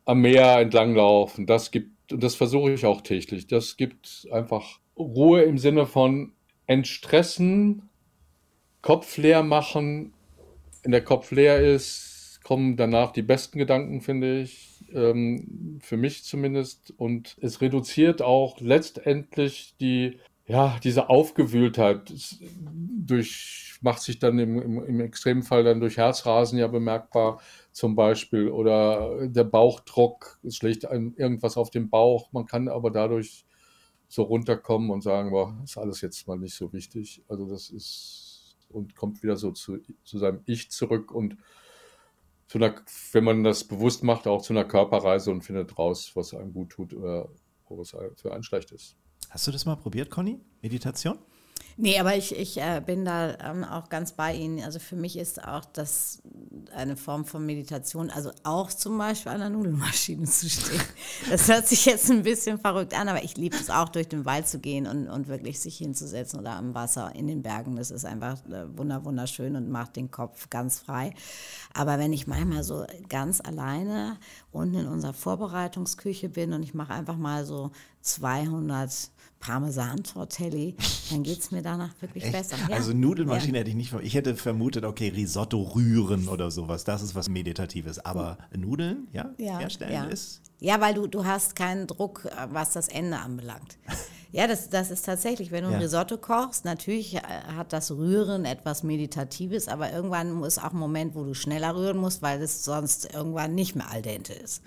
am Meer entlang laufen. Das gibt, und das versuche ich auch täglich. Das gibt einfach Ruhe im Sinne von entstressen, Kopf leer machen. Wenn der Kopf leer ist, kommen danach die besten Gedanken, finde ich, ähm, für mich zumindest. Und es reduziert auch letztendlich die, ja, diese Aufgewühltheit durch, macht sich dann im, im, im Extremfall dann durch Herzrasen ja bemerkbar zum Beispiel oder der Bauchdruck, es schlägt einem irgendwas auf den Bauch. Man kann aber dadurch so runterkommen und sagen, boah, ist alles jetzt mal nicht so wichtig. Also das ist und kommt wieder so zu, zu seinem Ich zurück und zu einer, wenn man das bewusst macht, auch zu einer Körperreise und findet raus, was einem gut tut oder was für einen schlecht ist. Hast du das mal probiert, Conny? Meditation? Nee, aber ich, ich äh, bin da ähm, auch ganz bei Ihnen. Also für mich ist auch das eine Form von Meditation, also auch zum Beispiel an der Nudelmaschine zu stehen. Das hört sich jetzt ein bisschen verrückt an, aber ich liebe es auch, durch den Wald zu gehen und, und wirklich sich hinzusetzen oder am Wasser in den Bergen. Das ist einfach äh, wunderschön und macht den Kopf ganz frei. Aber wenn ich manchmal so ganz alleine unten in unserer Vorbereitungsküche bin und ich mache einfach mal so 200 Parmesan-Tortelli, dann geht es mir danach wirklich Echt? besser. Ja. Also Nudelmaschine ja. hätte ich nicht, ich hätte vermutet, okay, Risotto rühren oder sowas, das ist was Meditatives. Aber Nudeln, ja, ja herstellen ist... Ja, weil du, du hast keinen Druck, äh, was das Ende anbelangt. Ja, das, das ist tatsächlich, wenn du ja. ein Risotto kochst, natürlich äh, hat das Rühren etwas Meditatives, aber irgendwann ist auch ein Moment, wo du schneller rühren musst, weil es sonst irgendwann nicht mehr al dente ist.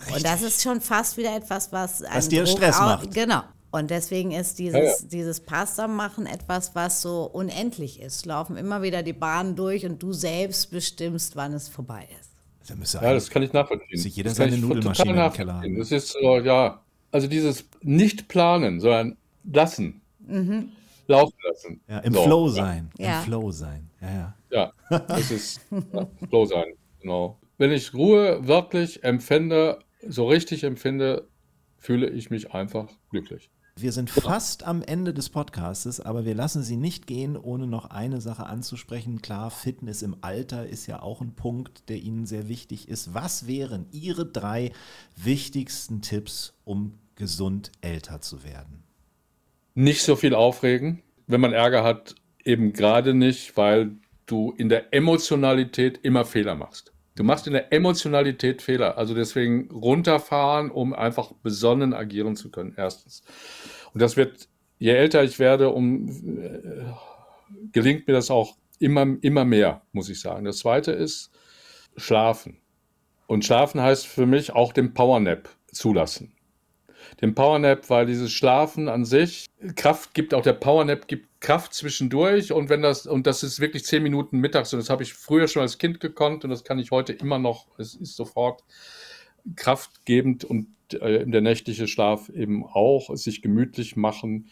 Richtig. Und das ist schon fast wieder etwas, was, was dir Druck Stress macht. Genau. Und deswegen ist dieses, ja, ja. dieses Pasta machen etwas, was so unendlich ist. Laufen immer wieder die Bahnen durch und du selbst bestimmst, wann es vorbei ist. ja, das kann ich nachvollziehen. Sich jeder seine Nudelmaschine im Keller haben. Das ist so, ja, also dieses nicht planen, sondern lassen. Mhm. Laufen lassen. Ja, im so, Flow sein. Ja. Im Flow sein. Ja, ja. Ja, das ist ja, Flow sein, genau. Wenn ich Ruhe wirklich empfinde, so richtig empfinde, fühle ich mich einfach glücklich. Wir sind fast am Ende des Podcastes, aber wir lassen Sie nicht gehen, ohne noch eine Sache anzusprechen. Klar, Fitness im Alter ist ja auch ein Punkt, der Ihnen sehr wichtig ist. Was wären Ihre drei wichtigsten Tipps, um gesund älter zu werden? Nicht so viel aufregen. Wenn man Ärger hat, eben gerade nicht, weil du in der Emotionalität immer Fehler machst. Du machst in der Emotionalität Fehler. Also deswegen runterfahren, um einfach besonnen agieren zu können. Erstens. Und das wird, je älter ich werde, um, äh, gelingt mir das auch immer, immer mehr, muss ich sagen. Das zweite ist Schlafen. Und Schlafen heißt für mich auch den Powernap zulassen. Den Powernap, weil dieses Schlafen an sich Kraft gibt, auch der Powernap gibt Kraft zwischendurch und wenn das, und das ist wirklich zehn Minuten mittags und das habe ich früher schon als Kind gekonnt und das kann ich heute immer noch, es ist sofort kraftgebend und äh, der nächtliche Schlaf eben auch, sich gemütlich machen,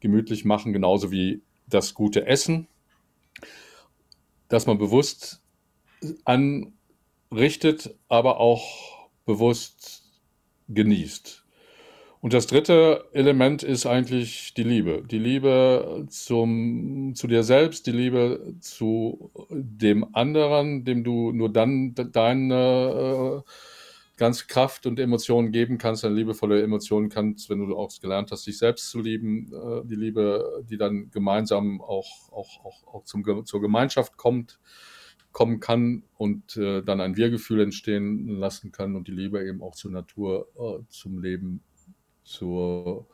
gemütlich machen, genauso wie das gute Essen, dass man bewusst anrichtet, aber auch bewusst genießt. Und das dritte Element ist eigentlich die Liebe. Die Liebe zum, zu dir selbst, die Liebe zu dem anderen, dem du nur dann deine äh, ganze Kraft und Emotionen geben kannst, eine liebevolle Emotionen kannst, wenn du auch gelernt hast, dich selbst zu lieben. Äh, die Liebe, die dann gemeinsam auch, auch, auch, auch zum, zur Gemeinschaft kommt kommen kann und äh, dann ein Wir-Gefühl entstehen lassen kann und die Liebe eben auch zur Natur, äh, zum Leben zu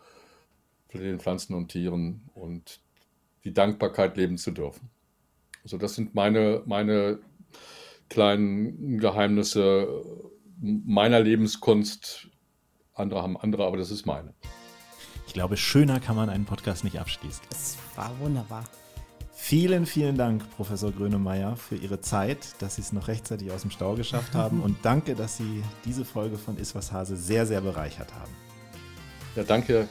den Pflanzen und Tieren und die Dankbarkeit leben zu dürfen. Also das sind meine, meine kleinen Geheimnisse meiner Lebenskunst. Andere haben andere, aber das ist meine. Ich glaube, schöner kann man einen Podcast nicht abschließen. Es war wunderbar. Vielen, vielen Dank, Professor Grönemeyer, für Ihre Zeit, dass Sie es noch rechtzeitig aus dem Stau geschafft haben. Und danke, dass Sie diese Folge von Iswas Hase sehr, sehr bereichert haben. Ja, danke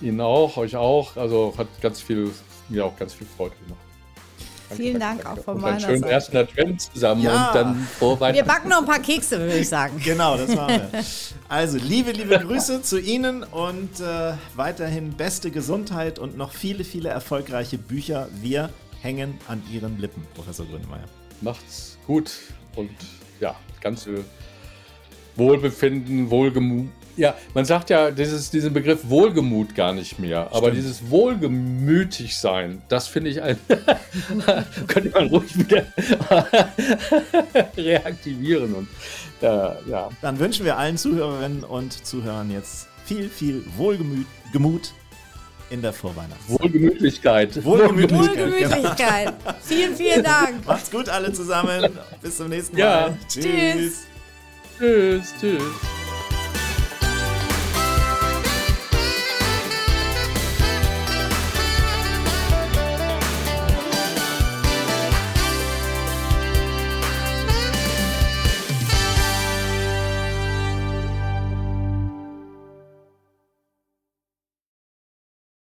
Ihnen auch, euch auch. Also hat ganz viel, mir auch ganz viel Freude gemacht. Danke, Vielen danke, Dank danke. auch von und meiner Seite. schönen ersten Advent zusammen ja. und dann frohe Wir backen noch ein paar Kekse, würde ich sagen. Genau, das machen wir. Also, liebe, liebe Grüße zu Ihnen und äh, weiterhin beste Gesundheit und noch viele, viele erfolgreiche Bücher. Wir hängen an Ihren Lippen, Professor Grünemeyer. Macht's gut und ja, ganz viel Wohlbefinden, Wohlgemut ja, man sagt ja dieses, diesen Begriff Wohlgemut gar nicht mehr. Stimmt. Aber dieses Wohlgemütig sein, das finde ich ein. könnte man ruhig wieder reaktivieren. Und, äh, ja. Dann wünschen wir allen Zuhörerinnen und Zuhörern jetzt viel, viel Wohlgemut in der Vorweihnachtszeit. Wohlgemütlichkeit. Wohlgemütlichkeit. Wohlgemütlichkeit. vielen, vielen Dank. Macht's gut alle zusammen. Bis zum nächsten Mal. Ja. Tschüss. Tschüss. Tschüss.